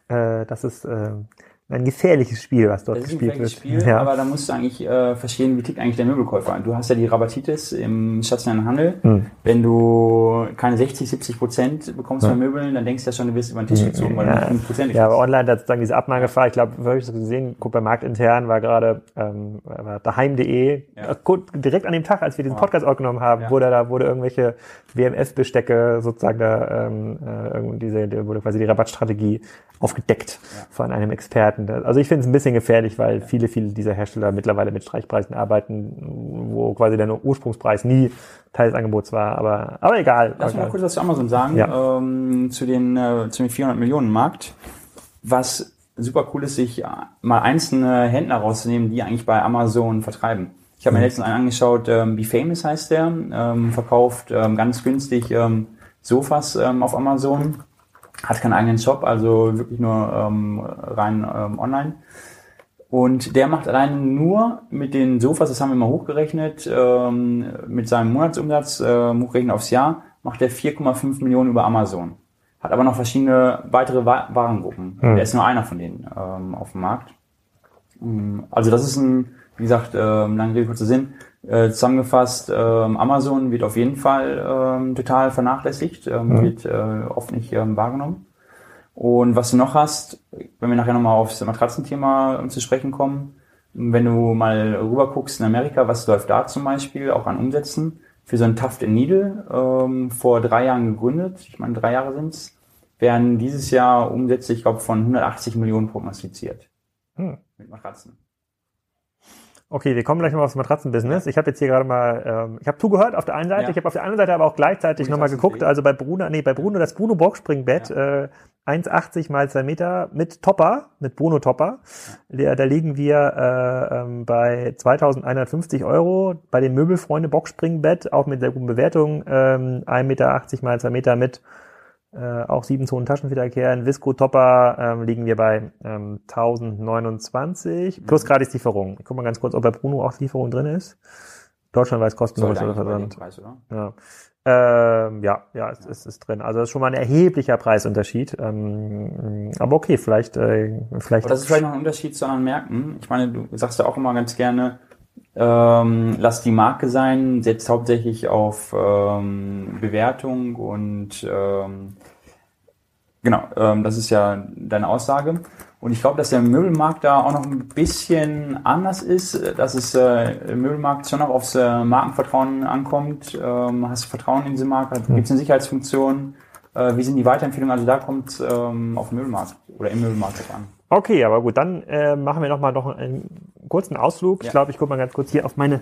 Äh, das ist, äh, ein gefährliches Spiel, was dort das gespielt wird. Ist ein Spiel, ja. aber da musst du eigentlich äh, verstehen, wie tickt eigentlich der Möbelkäufer. Du hast ja die Rabatitis im stationären Handel. Hm. Wenn du keine 60, 70 Prozent bekommst ja. bei Möbeln, dann denkst du ja schon, du wirst über den Tisch gezogen, weil ja. du nicht Prozent Ja, aber online hat sozusagen diese Abmahngefahr. Ich glaube, habe ich das gesehen, guck bei Marktintern war gerade ähm, daheim.de ja. Äh, direkt an dem Tag, als wir diesen Podcast aufgenommen haben, ja. wurde da wurde irgendwelche WMS-Bestecke sozusagen da ähm, äh, diese wurde quasi die Rabattstrategie aufgedeckt von einem Experten. Also ich finde es ein bisschen gefährlich, weil viele, viele dieser Hersteller mittlerweile mit Streichpreisen arbeiten, wo quasi der Ursprungspreis nie Teil des Angebots war. Aber, aber egal. Lass mal kurz was zu Amazon sagen, ja. ähm, zu, den, äh, zu den 400 Millionen Markt. Was super cool ist, sich mal einzelne Händler rauszunehmen, die eigentlich bei Amazon vertreiben. Ich habe mir mhm. letztens einen angeschaut, ähm, Be Famous heißt der, ähm, verkauft ähm, ganz günstig ähm, Sofas ähm, auf Amazon hat keinen eigenen Shop, also wirklich nur ähm, rein ähm, online. Und der macht allein nur mit den Sofas, das haben wir mal hochgerechnet, ähm, mit seinem Monatsumsatz, äh, hochgerechnet aufs Jahr, macht er 4,5 Millionen über Amazon. Hat aber noch verschiedene weitere Warengruppen. Mhm. Der ist nur einer von denen ähm, auf dem Markt. Mm, also das ist ein, wie gesagt, ähm, lange Rede, kurzer Sinn, äh, zusammengefasst, ähm, Amazon wird auf jeden Fall ähm, total vernachlässigt, ähm, mhm. wird äh, oft nicht ähm, wahrgenommen. Und was du noch hast, wenn wir nachher nochmal aufs Matratzenthema zu sprechen kommen, wenn du mal rüber guckst in Amerika, was läuft da zum Beispiel auch an Umsätzen? Für so ein Taft Needle, ähm, vor drei Jahren gegründet, ich meine drei Jahre sind's, werden dieses Jahr Umsätze, ich glaube, von 180 Millionen prognostiziert. Hm. Mit Matratzen. Okay, wir kommen gleich noch aufs Matratzenbusiness. Ich habe jetzt hier gerade mal, ähm, ich habe zugehört auf der einen Seite, ja. ich habe auf der anderen Seite aber auch gleichzeitig nochmal geguckt, also bei Bruno, nee, bei Bruno das Bruno Boxspringbett, ja. äh, 1,80 mal 2 Meter mit Topper, mit Bruno Topper. Ja. Da, liegen wir äh, ähm, bei 2150 Euro. Bei dem Möbelfreunde Boxspringbett, auch mit sehr guten Bewertungen, ähm, 1,80 Meter mal 2 Meter mit äh, auch sieben Zonen Taschenfederkehr. In Visco Topper ähm, liegen wir bei ähm, 1029 plus mhm. gratis Lieferung. Ich guck mal ganz kurz, ob bei Bruno auch Lieferung drin ist. Deutschlandweit kostenlos oder oder? Ja. Ähm, ja, ja, es, es ist drin. Also das ist schon mal ein erheblicher Preisunterschied. Ähm, aber okay, vielleicht, äh, vielleicht. Aber das ist vielleicht noch ein Unterschied zu anderen Märkten. Ich meine, du sagst ja auch immer ganz gerne, ähm, lass die Marke sein, setzt hauptsächlich auf ähm, Bewertung und ähm, genau, ähm, das ist ja deine Aussage. Und ich glaube, dass der Möbelmarkt da auch noch ein bisschen anders ist, dass es äh, im Möbelmarkt schon noch aufs äh, Markenvertrauen ankommt. Ähm, hast du Vertrauen in diese Marke? Gibt es eine Sicherheitsfunktion? Äh, wie sind die Weiterempfehlungen? Also da kommt es ähm, auf den Möbelmarkt oder im Möbelmarkt an. Okay, aber gut, dann äh, machen wir noch mal noch einen kurzen Ausflug. Ja. Ich glaube, ich gucke mal ganz kurz hier auf meine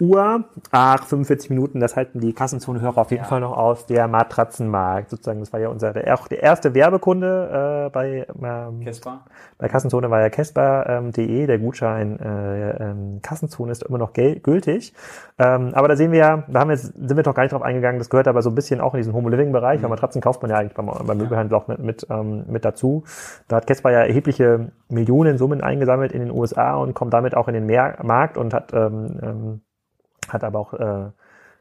Uhr. Ach, 45 Minuten, das halten die Kassenzone-Hörer auf jeden ja. Fall noch aus. Der Matratzenmarkt, sozusagen, das war ja unser, der, auch der erste Werbekunde äh, bei ähm, Kesper. Bei Kassenzone war ja Kesper.de, ähm, der Gutschein äh, ähm, Kassenzone ist immer noch gültig. Ähm, aber da sehen wir ja, da haben wir, sind wir doch gar nicht drauf eingegangen, das gehört aber so ein bisschen auch in diesen Home-Living-Bereich, mhm. weil Matratzen kauft man ja eigentlich beim, beim Möbelhandel auch mit, mit, ähm, mit dazu. Da hat Kesper ja erhebliche Millionensummen eingesammelt in den USA und kommt damit auch in den Markt und hat ähm, ähm, hat aber auch äh,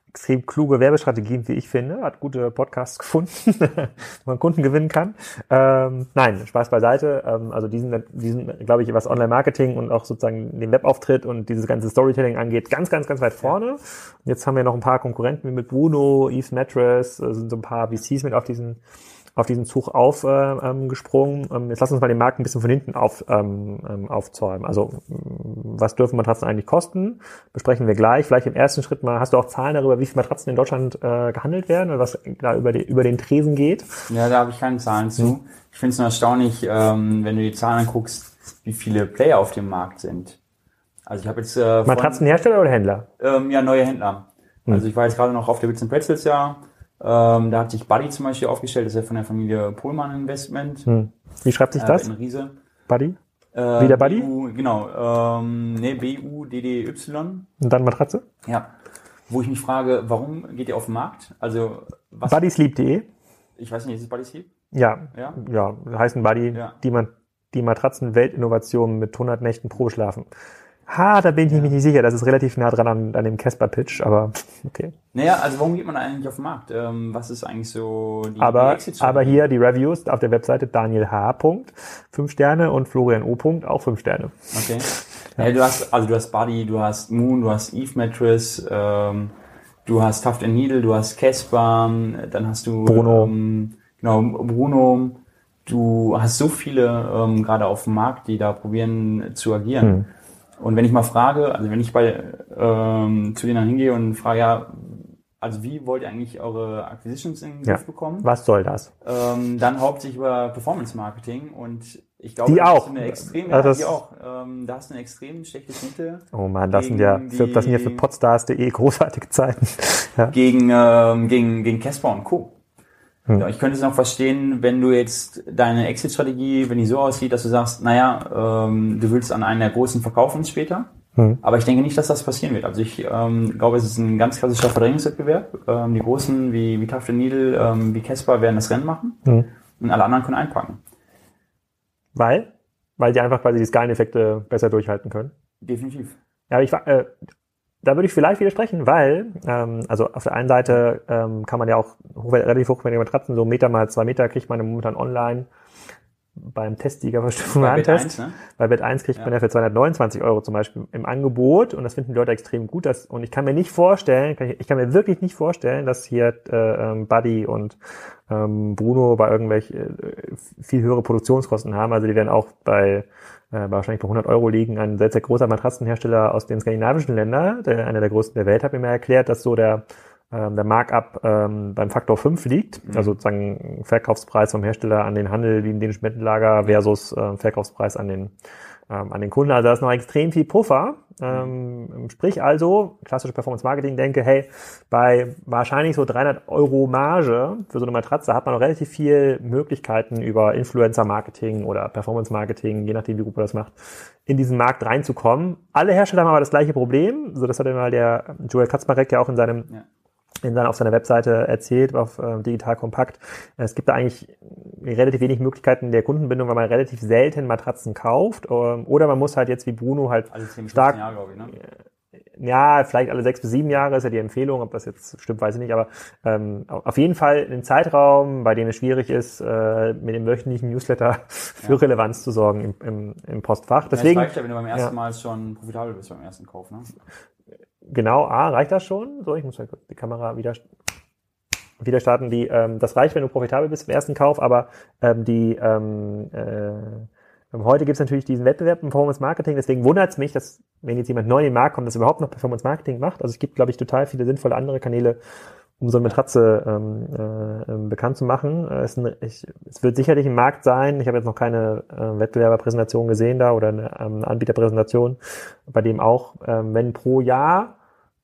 extrem kluge Werbestrategien, wie ich finde, hat gute Podcasts gefunden, wo man Kunden gewinnen kann. Ähm, nein, Spaß beiseite. Ähm, also diesen, diesen, glaube ich, was Online-Marketing und auch sozusagen den Webauftritt und dieses ganze Storytelling angeht, ganz, ganz, ganz weit vorne. Und jetzt haben wir noch ein paar Konkurrenten wie mit Bruno, Eve Mattress, äh, sind so ein paar VCs mit auf diesen auf diesen Zug aufgesprungen. Äh, ähm, jetzt lass uns mal den Markt ein bisschen von hinten auf, ähm, ähm aufzäumen. Also was dürfen Matratzen eigentlich kosten? Besprechen wir gleich. Vielleicht im ersten Schritt mal, hast du auch Zahlen darüber, wie viele Matratzen in Deutschland äh, gehandelt werden oder was da über, die, über den Tresen geht? Ja, da habe ich keine Zahlen zu. Ich finde es nur erstaunlich, ähm, wenn du die Zahlen anguckst, wie viele Player auf dem Markt sind. Also ich habe jetzt äh, Matratzenhersteller oder Händler? Ähm, ja, neue Händler. Mhm. Also ich war jetzt gerade noch auf der Bits Pretzels ja ähm, da hat sich Buddy zum Beispiel aufgestellt, das ist ja von der Familie Pohlmann Investment. Hm. Wie schreibt sich das? Äh, in Riese. Buddy? Äh, Wie der Buddy? BU, genau. Ähm, nee, B-U-D-D-Y. Und dann Matratze? Ja. Wo ich mich frage, warum geht ihr auf den Markt? Also, was. Buddysleep.de? Ich weiß nicht, ist es Buddysleep? Ja. Ja? Ja, heißen Buddy, ja. die man, die Matratzen Weltinnovation mit 100 Nächten pro schlafen. Ha, da bin ich ja. mir nicht sicher. Das ist relativ nah dran an, an dem Casper-Pitch, aber okay. Naja, also warum geht man eigentlich auf den Markt? Ähm, was ist eigentlich so die, aber, die Aber hier die Reviews auf der Webseite Daniel H. Punkt, 5 Sterne und Florian O. Punkt, auch 5 Sterne. Okay. Ja. ja. du hast, also du hast Buddy, du hast Moon, du hast Eve Mattress, ähm, du hast Tuft Needle, du hast Casper, dann hast du Bruno. Ähm, genau, Bruno. Du hast so viele ähm, gerade auf dem Markt, die da probieren zu agieren. Hm. Und wenn ich mal frage, also wenn ich bei ähm, zu denen dann hingehe und frage, ja, also wie wollt ihr eigentlich eure Acquisitions in den Griff ja. bekommen? Was soll das? Ähm, dann hauptsächlich über Performance Marketing und ich glaube, die auch. Eine extrem, also die auch. Ähm, da hast du eine extrem schlechte Schnitte. Oh man, das sind ja für, das sind ja für podstars.de großartige Zeiten. ja. Gegen ähm, gegen gegen Casper und Co. Hm. Ja, ich könnte es noch verstehen, wenn du jetzt deine Exit-Strategie, wenn die so aussieht, dass du sagst, naja, ähm, du willst an einen der großen verkaufen später. Hm. Aber ich denke nicht, dass das passieren wird. Also ich ähm, glaube, es ist ein ganz klassischer Verdrängungswettbewerb. Ähm, die Großen wie, wie Tafel Needle, ähm, wie Casper werden das Rennen machen hm. und alle anderen können einpacken. Weil? Weil die einfach quasi die Skaleneffekte besser durchhalten können? Definitiv. Ja, ich, äh, da würde ich vielleicht widersprechen, weil, ähm, also auf der einen Seite ähm, kann man ja auch hochwert, relativ hochwertige Matratzen, so Meter mal zwei Meter kriegt man momentan online beim Testsieger Bei 1, ne? Bei Bet 1 kriegt ja. man ja für 229 Euro zum Beispiel im Angebot und das finden die Leute extrem gut. Dass, und ich kann mir nicht vorstellen, ich kann mir wirklich nicht vorstellen, dass hier äh, ähm, Buddy und ähm, Bruno bei irgendwelche äh, viel höhere Produktionskosten haben. Also die werden auch bei äh, wahrscheinlich bei 100 Euro liegen. Ein sehr, sehr großer Matratzenhersteller aus den skandinavischen Ländern, der, einer der größten der Welt, hat mir mal erklärt, dass so der, ähm, der Markup ähm, beim Faktor 5 liegt. Mhm. Also sozusagen Verkaufspreis vom Hersteller an den Handel wie in den Spendenlager versus äh, Verkaufspreis an den ähm, an den Kunden. Also da ist noch extrem viel Puffer. Ähm, sprich also, klassische Performance Marketing denke, hey, bei wahrscheinlich so 300 Euro Marge für so eine Matratze hat man noch relativ viel Möglichkeiten über Influencer Marketing oder Performance Marketing, je nachdem wie gut man das macht, in diesen Markt reinzukommen. Alle Hersteller haben aber das gleiche Problem. So, das hat immer der Joel Katzmarek ja auch in seinem ja in seiner, auf seiner Webseite erzählt, auf äh, Digital Kompakt. Es gibt da eigentlich relativ wenig Möglichkeiten der Kundenbindung, weil man relativ selten Matratzen kauft. Ähm, oder man muss halt jetzt wie Bruno halt alle 10 stark. Jahre, glaube ich, ne? Ja, vielleicht alle sechs bis sieben Jahre ist ja die Empfehlung. Ob das jetzt stimmt, weiß ich nicht. Aber ähm, auf jeden Fall einen Zeitraum, bei dem es schwierig ist, äh, mit dem wöchentlichen Newsletter für ja. Relevanz zu sorgen im, im, im Postfach. Deswegen, ja, reicht ja, wenn du beim ersten ja. Mal schon profitabel bist beim ersten Kauf. Ne? Genau, A, reicht das schon? So, ich muss kurz die Kamera wieder, wieder starten. Die, ähm, das reicht, wenn du profitabel bist im ersten Kauf, aber ähm, die ähm, äh, Heute gibt es natürlich diesen Wettbewerb im Performance Marketing, deswegen wundert es mich, dass wenn jetzt jemand neu in den Markt kommt, dass überhaupt noch Performance Marketing macht. Also es gibt, glaube ich, total viele sinnvolle andere Kanäle, um so eine Matratze ähm, äh, ähm, bekannt zu machen. Äh, es, ein, ich, es wird sicherlich ein Markt sein. Ich habe jetzt noch keine äh, Wettbewerberpräsentation gesehen da oder eine ähm, Anbieterpräsentation, bei dem auch, ähm, wenn pro Jahr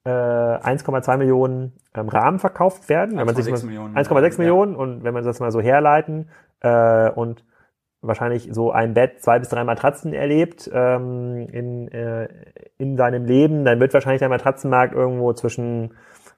äh, 1,2 Millionen ähm, Rahmen verkauft werden, wenn man sich 1,6 Millionen, 1,6 Millionen und wenn man das mal so herleiten äh, und wahrscheinlich so ein Bett, zwei bis drei Matratzen erlebt ähm, in, äh, in seinem Leben, dann wird wahrscheinlich der Matratzenmarkt irgendwo zwischen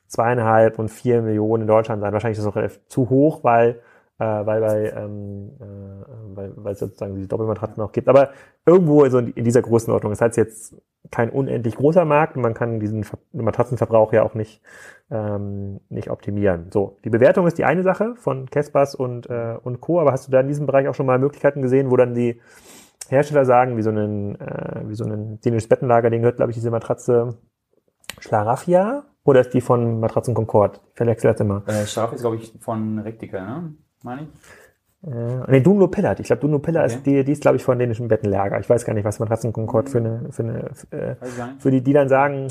zweieinhalb und vier Millionen in Deutschland sein. Wahrscheinlich ist das noch zu hoch, weil äh, weil bei ähm, äh, weil, weil es sozusagen diese Doppelmatratzen noch gibt. Aber irgendwo so in dieser Größenordnung. Das heißt jetzt kein unendlich großer Markt und man kann diesen Matratzenverbrauch ja auch nicht ähm, nicht optimieren. So, die Bewertung ist die eine Sache von Kespers und äh, und Co. Aber hast du da in diesem Bereich auch schon mal Möglichkeiten gesehen, wo dann die Hersteller sagen, wie so ein äh, wie so ein dänisches Bettenlager, den gehört glaube ich diese Matratze Schlaraffia oder ist die von Matratzen Concord? Ich verwechsel das immer. Äh, Schlaraffia ist glaube ich von Rektika, ne? Meine ich. Äh, nee, Dunlo Pillard. Ich glaube, Dunlo Pillard okay. ist die, die ist, glaube ich, von dänischen Bettenlager. Ich weiß gar nicht, was Matratzen Concord für eine, für eine, äh, für die, die dann sagen,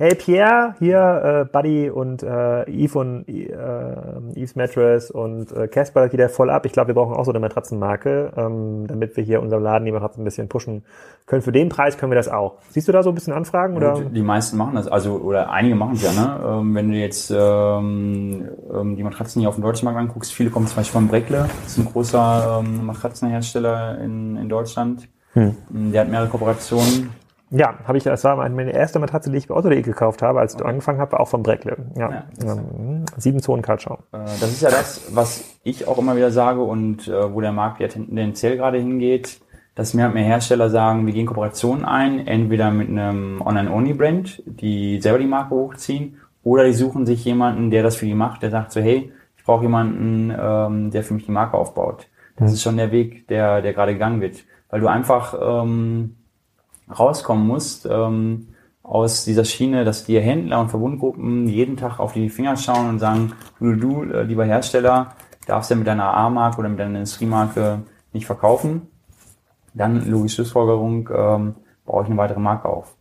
hey Pierre, hier äh, Buddy und äh, Eve und äh, Eve's Mattress und äh, Casper geht ja voll ab. Ich glaube, wir brauchen auch so eine Matratzenmarke, ähm, damit wir hier unserem Laden die Matratzen ein bisschen pushen können. Für den Preis können wir das auch. Siehst du da so ein bisschen Anfragen? Oder? Die meisten machen das, also oder einige machen es ja. Ne? Ähm, wenn du jetzt ähm, ähm, die Matratzen hier auf dem deutschen Markt anguckst, viele kommen zum Beispiel von Breckle, das ist ein großer ähm, Matratzenhersteller in, in Deutschland. Hm. Der hat mehrere Kooperationen ja, habe ich, das war meine erste Matratze, die ich bei Otto.de gekauft habe, als okay. du angefangen habe, auch von Breckle. Ja, ja sieben Zonen Kaltschau. Äh, das ist ja das, was ich auch immer wieder sage und äh, wo der Markt ja tendenziell gerade hingeht, dass mehr und mehr Hersteller sagen, wir gehen Kooperationen ein, entweder mit einem Online-Only-Brand, die selber die Marke hochziehen, oder die suchen sich jemanden, der das für die macht, der sagt so, hey, ich brauche jemanden, ähm, der für mich die Marke aufbaut. Das mhm. ist schon der Weg, der, der gerade gegangen wird. Weil du einfach ähm, rauskommen musst ähm, aus dieser Schiene, dass die Händler und Verbundgruppen jeden Tag auf die Finger schauen und sagen, du, du äh, lieber Hersteller, darfst ja mit deiner A-Marke oder mit deiner Industriemarke nicht verkaufen. Dann, logische Schlussfolgerung, ähm, baue ich eine weitere Marke auf.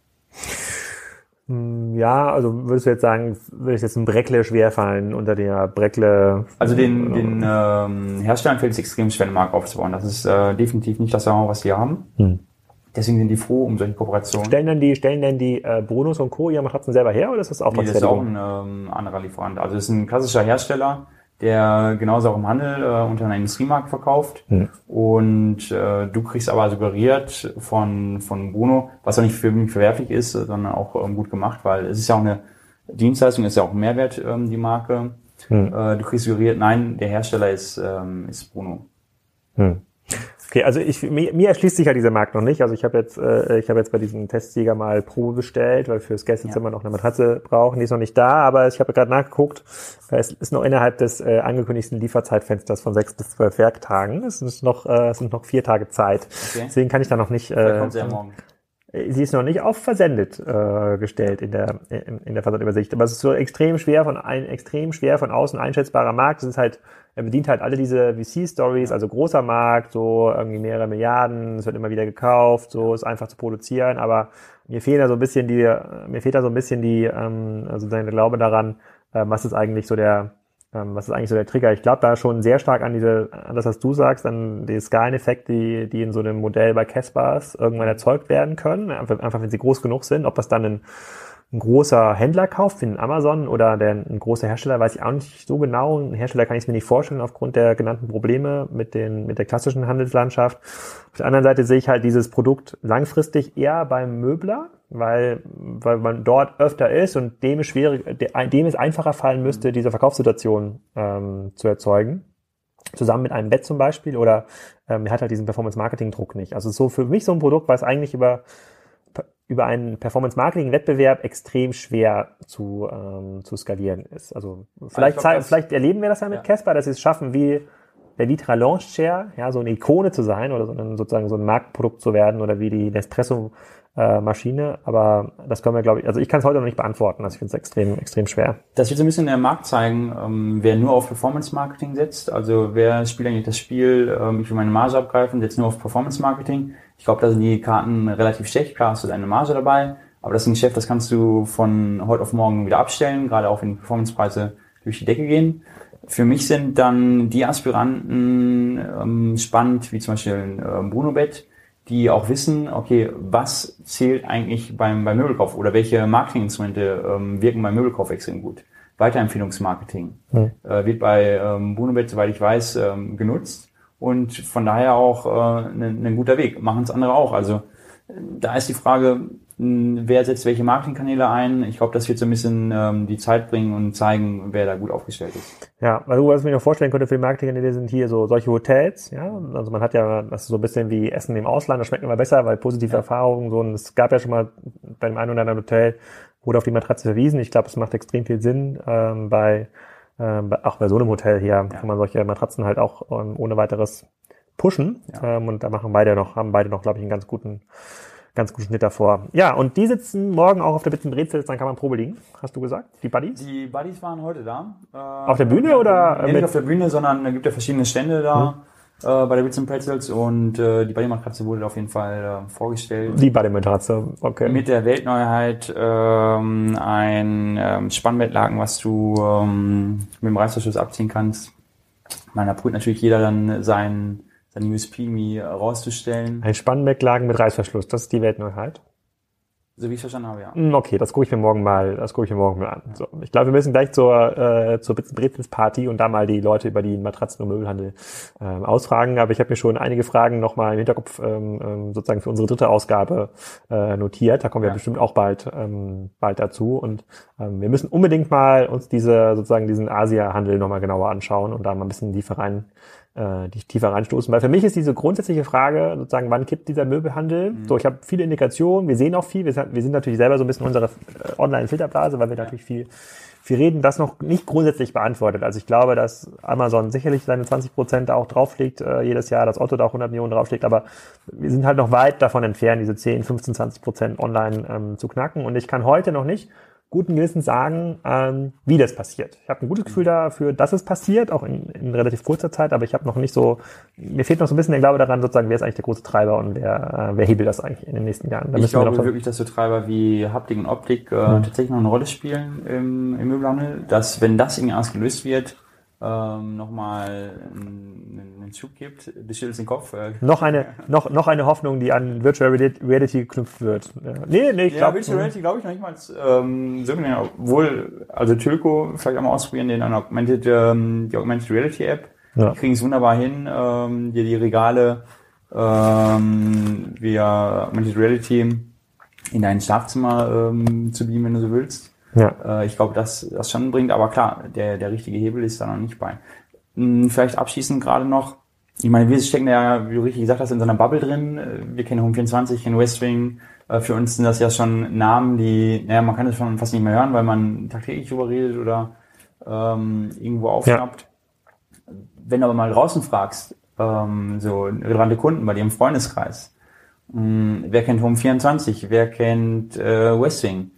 Hm, ja, also würdest du jetzt sagen, würde ich jetzt ein Breckle schwerfallen unter der Breckle? Also den, den ähm, Herstellern fällt es extrem schwer, eine Marke aufzubauen. Das ist äh, definitiv nicht das, was sie haben. Hm. Deswegen sind die froh um solche Kooperationen. Stellen denn die, stellen denn die äh, Brunos und Co. ihre Matratzen selber her oder ist das auch nee, das ist auch ein ähm, anderer Lieferant. Also es ist ein klassischer Hersteller, der genauso auch im Handel äh, unter einer Industriemarke verkauft. Hm. Und äh, du kriegst aber suggeriert von, von Bruno, was auch nicht für mich verwerflich ist, sondern auch ähm, gut gemacht, weil es ist ja auch eine Dienstleistung, ist ja auch ein Mehrwert, ähm, die Marke. Hm. Äh, du kriegst suggeriert, nein, der Hersteller ist, ähm, ist Bruno. Hm. Okay, also ich, mir, mir erschließt sich ja dieser Markt noch nicht. Also ich habe jetzt, äh, ich habe jetzt bei diesem Testsieger mal Probe bestellt, weil fürs Gästezimmer ja. noch eine Matratze brauchen. Die ist noch nicht da, aber ich habe gerade nachgeguckt. Es ist noch innerhalb des äh, angekündigten Lieferzeitfensters von sechs bis zwölf Werktagen. Es ist noch, äh, es sind noch vier Tage Zeit. Okay. Deswegen kann ich da noch nicht. Äh, kommt sie ja morgen. Äh, sie ist noch nicht auf versendet äh, gestellt in der in, in der Versandübersicht, aber es ist so extrem schwer von ein extrem schwer von außen einschätzbarer Markt. Es ist halt er bedient halt alle diese VC-Stories, also großer Markt, so irgendwie mehrere Milliarden, es wird immer wieder gekauft, so ist einfach zu produzieren, aber mir fehlt da so ein bisschen die, mir fehlt da so ein bisschen die, ähm, also der Glaube daran, äh, was ist eigentlich so der, ähm, was ist eigentlich so der Trigger? Ich glaube da schon sehr stark an diese, an das, was du sagst, an die Skaleneffekte, die, die in so einem Modell bei Caspars irgendwann erzeugt werden können, einfach, einfach wenn sie groß genug sind, ob das dann ein ein großer Händler kauft, wie ein Amazon oder der, ein großer Hersteller, weiß ich auch nicht so genau. Ein Hersteller kann ich mir nicht vorstellen aufgrund der genannten Probleme mit, den, mit der klassischen Handelslandschaft. Auf der anderen Seite sehe ich halt dieses Produkt langfristig eher beim Möbler, weil, weil man dort öfter ist und dem es, schwierig, dem es einfacher fallen müsste, diese Verkaufssituation ähm, zu erzeugen zusammen mit einem Bett zum Beispiel oder ähm, er hat halt diesen Performance-Marketing-Druck nicht. Also so für mich so ein Produkt, was eigentlich über über einen Performance-Marketing-Wettbewerb extrem schwer zu, ähm, zu skalieren ist. Also vielleicht, glaub, vielleicht erleben wir das ja mit Casper, ja. dass sie es schaffen, wie der Vitra Launch Chair, ja, so eine Ikone zu sein oder so ein, sozusagen so ein Marktprodukt zu werden oder wie die Nespresso äh, aber das können wir, glaube ich, also ich kann es heute noch nicht beantworten, also ich finde es extrem, extrem schwer. Das wird so ein bisschen der Markt zeigen, ähm, wer nur auf Performance Marketing setzt, also wer spielt eigentlich das Spiel, ähm, ich will meine Marge abgreifen, setzt nur auf Performance Marketing, ich glaube, da sind die Karten relativ schlecht. Klar hast du deine Marge dabei, aber das ist ein Geschäft, das kannst du von heute auf morgen wieder abstellen, gerade auch wenn die Performancepreise durch die Decke gehen. Für mich sind dann die Aspiranten ähm, spannend, wie zum Beispiel äh, Bruno Bett, die auch wissen, okay, was zählt eigentlich beim, beim Möbelkauf oder welche Marketinginstrumente ähm, wirken beim Möbelkauf extrem gut. Weiterempfehlungsmarketing hm. äh, wird bei ähm, Brunobet, soweit ich weiß, ähm, genutzt und von daher auch äh, ein, ein guter Weg. Machen es andere auch. Also da ist die Frage, wer setzt welche Marketingkanäle ein. Ich glaube, das wird so ein bisschen ähm, die Zeit bringen und zeigen, wer da gut aufgestellt ist. Ja, also was ich mir noch vorstellen könnte für die Marketingkanäle sind hier so solche Hotels. Ja, also man hat ja das ist so ein bisschen wie Essen im Ausland. Das schmeckt immer besser, weil positive ja. Erfahrungen so. Und es gab ja schon mal bei dem einen oder anderen Hotel wurde auf die Matratze verwiesen. Ich glaube, es macht extrem viel Sinn ähm, bei ähm, auch bei so einem Hotel hier ja. kann man solche Matratzen halt auch ähm, ohne weiteres pushen. Ja. Ähm, und da machen beide noch, haben beide noch, glaube ich, einen ganz guten, ganz guten Schnitt davor. Ja, und die sitzen morgen auch auf der Bitzen Brezel, dann kann man Probe liegen, hast du gesagt? Die Buddies? Die Buddies waren heute da. Äh, auf der Bühne oder? Nee, nicht auf der Bühne, sondern es gibt ja verschiedene Stände da. Hm äh, bei der Bits Pretzels und äh, die Bodymatratze wurde auf jeden Fall äh, vorgestellt. Die Bodymatratze, okay. Mit der Weltneuheit ähm, ein ähm, Spannbettlaken, was du ähm, mit dem Reißverschluss abziehen kannst. Man, da natürlich jeder dann sein, sein USP mir rauszustellen. Ein Spannbettlaken mit Reißverschluss, das ist die Weltneuheit. So wie ich verstanden habe, ja. Hm, okay, das gucke ich mir morgen mal, das gucke ich mir morgen mal an. So, ich glaube, wir müssen gleich zur, äh, zur Brezels Party und da mal die Leute über die Matratzen- und Möbelhandel ähm, ausfragen. Aber ich habe mir schon einige Fragen nochmal im Hinterkopf ähm, ähm, sozusagen für unsere dritte Ausgabe äh, notiert. Da kommen wir ja. bestimmt auch bald, ähm, bald dazu. Und ähm, wir müssen unbedingt mal uns diese sozusagen diesen Asia-Handel nochmal genauer anschauen und da mal ein bisschen tiefer rein äh, die tiefer reinstoßen. Weil für mich ist diese grundsätzliche Frage sozusagen, wann kippt dieser Möbelhandel? Mhm. So, ich habe viele Indikationen, wir sehen auch viel, wir sind, wir sind natürlich selber so ein bisschen unsere äh, Online-Filterblase, weil wir ja. natürlich viel, viel reden, das noch nicht grundsätzlich beantwortet. Also ich glaube, dass Amazon sicherlich seine 20 Prozent auch drauflegt äh, jedes Jahr, dass Otto da auch 100 Millionen drauflegt, aber wir sind halt noch weit davon entfernt, diese 10, 15, 20 Prozent online ähm, zu knacken. Und ich kann heute noch nicht guten Gewissens sagen, ähm, wie das passiert. Ich habe ein gutes Gefühl dafür, dass es passiert, auch in, in relativ kurzer Zeit, aber ich habe noch nicht so, mir fehlt noch so ein bisschen der Glaube daran, sozusagen, wer ist eigentlich der große Treiber und wer, äh, wer hebelt das eigentlich in den nächsten Jahren. Da ich glaube wir wirklich, dass so Treiber wie Haptik und Optik äh, mhm. tatsächlich noch eine Rolle spielen im, im Möbelhandel, dass wenn das irgendwie ausgelöst wird, ähm, nochmal einen, einen Schub gibt. Du schüttelst den Kopf. Äh. Noch eine, noch, noch eine Hoffnung, die an Virtual Reality geknüpft wird. Nee, nee, ich glaube. Ja, Virtual Reality glaube ich noch nicht mal ähm, so genau. Obwohl, also Tilco vielleicht auch mal ausprobieren, den Augmented, ähm, die Augmented Reality App. Ja. Die kriegen es wunderbar hin, ähm, dir die Regale ähm, via Augmented Reality in dein Schlafzimmer ähm, zu beamen, wenn du so willst. Ja. Äh, ich glaube, dass das schon bringt, aber klar, der, der richtige Hebel ist da noch nicht bei. Hm, vielleicht abschließend gerade noch, ich meine, wir stecken ja, wie du richtig gesagt hast, in so einer Bubble drin. Äh, wir kennen Home24, kennen Westwing. Äh, für uns sind das ja schon Namen, die, naja, man kann das schon fast nicht mehr hören, weil man tagtäglich drüber redet oder ähm, irgendwo aufschnappt. Ja. Wenn du aber mal draußen fragst, ähm, so relevante Kunden bei dir im Freundeskreis, mh, hm, wer kennt Home24, wer kennt äh, Westwing?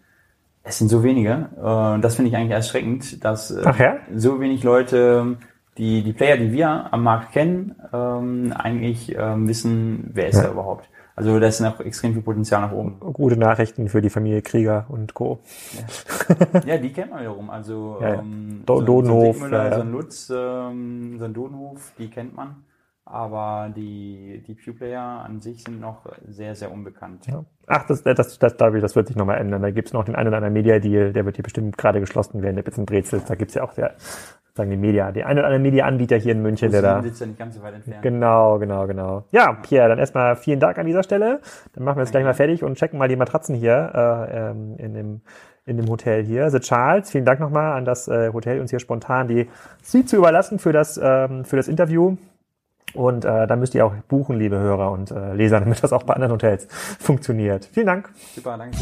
Es sind so wenige. Äh, das finde ich eigentlich erschreckend, dass äh, ja? so wenig Leute die, die Player, die wir am Markt kennen, ähm, eigentlich ähm, wissen, wer ist ja. er überhaupt. Also da ist noch extrem viel Potenzial nach oben. Gute Nachrichten für die Familie Krieger und Co. Ja, ja die kennt man wiederum. Also ja, ähm, Do so, Dodenhof, so ein, ja, so ein Lutz, ähm, so ein Dodenhof, die kennt man aber die, die Pew-Player an sich sind noch sehr, sehr unbekannt. Ja. Ach, das, das, das, David, das wird sich nochmal ändern. Da gibt's noch den einen oder anderen Media-Deal, der wird hier bestimmt gerade geschlossen werden, der bisschen Brezels. Da gibt's ja auch der, sagen die Media, die eine oder andere Media-Anbieter hier in München, der da. Sitzt ja nicht ganz so weit entfernt. Genau, genau, genau. Ja, Pierre, dann erstmal vielen Dank an dieser Stelle. Dann machen wir jetzt gleich mal fertig und checken mal die Matratzen hier äh, ähm, in dem in dem Hotel hier. The Charles, vielen Dank nochmal an das äh, Hotel, uns hier spontan die Suite zu überlassen für das, ähm, für das Interview. Und äh, da müsst ihr auch buchen, liebe Hörer und äh, Leser, damit das auch bei anderen Hotels funktioniert. Vielen Dank. Super, danke.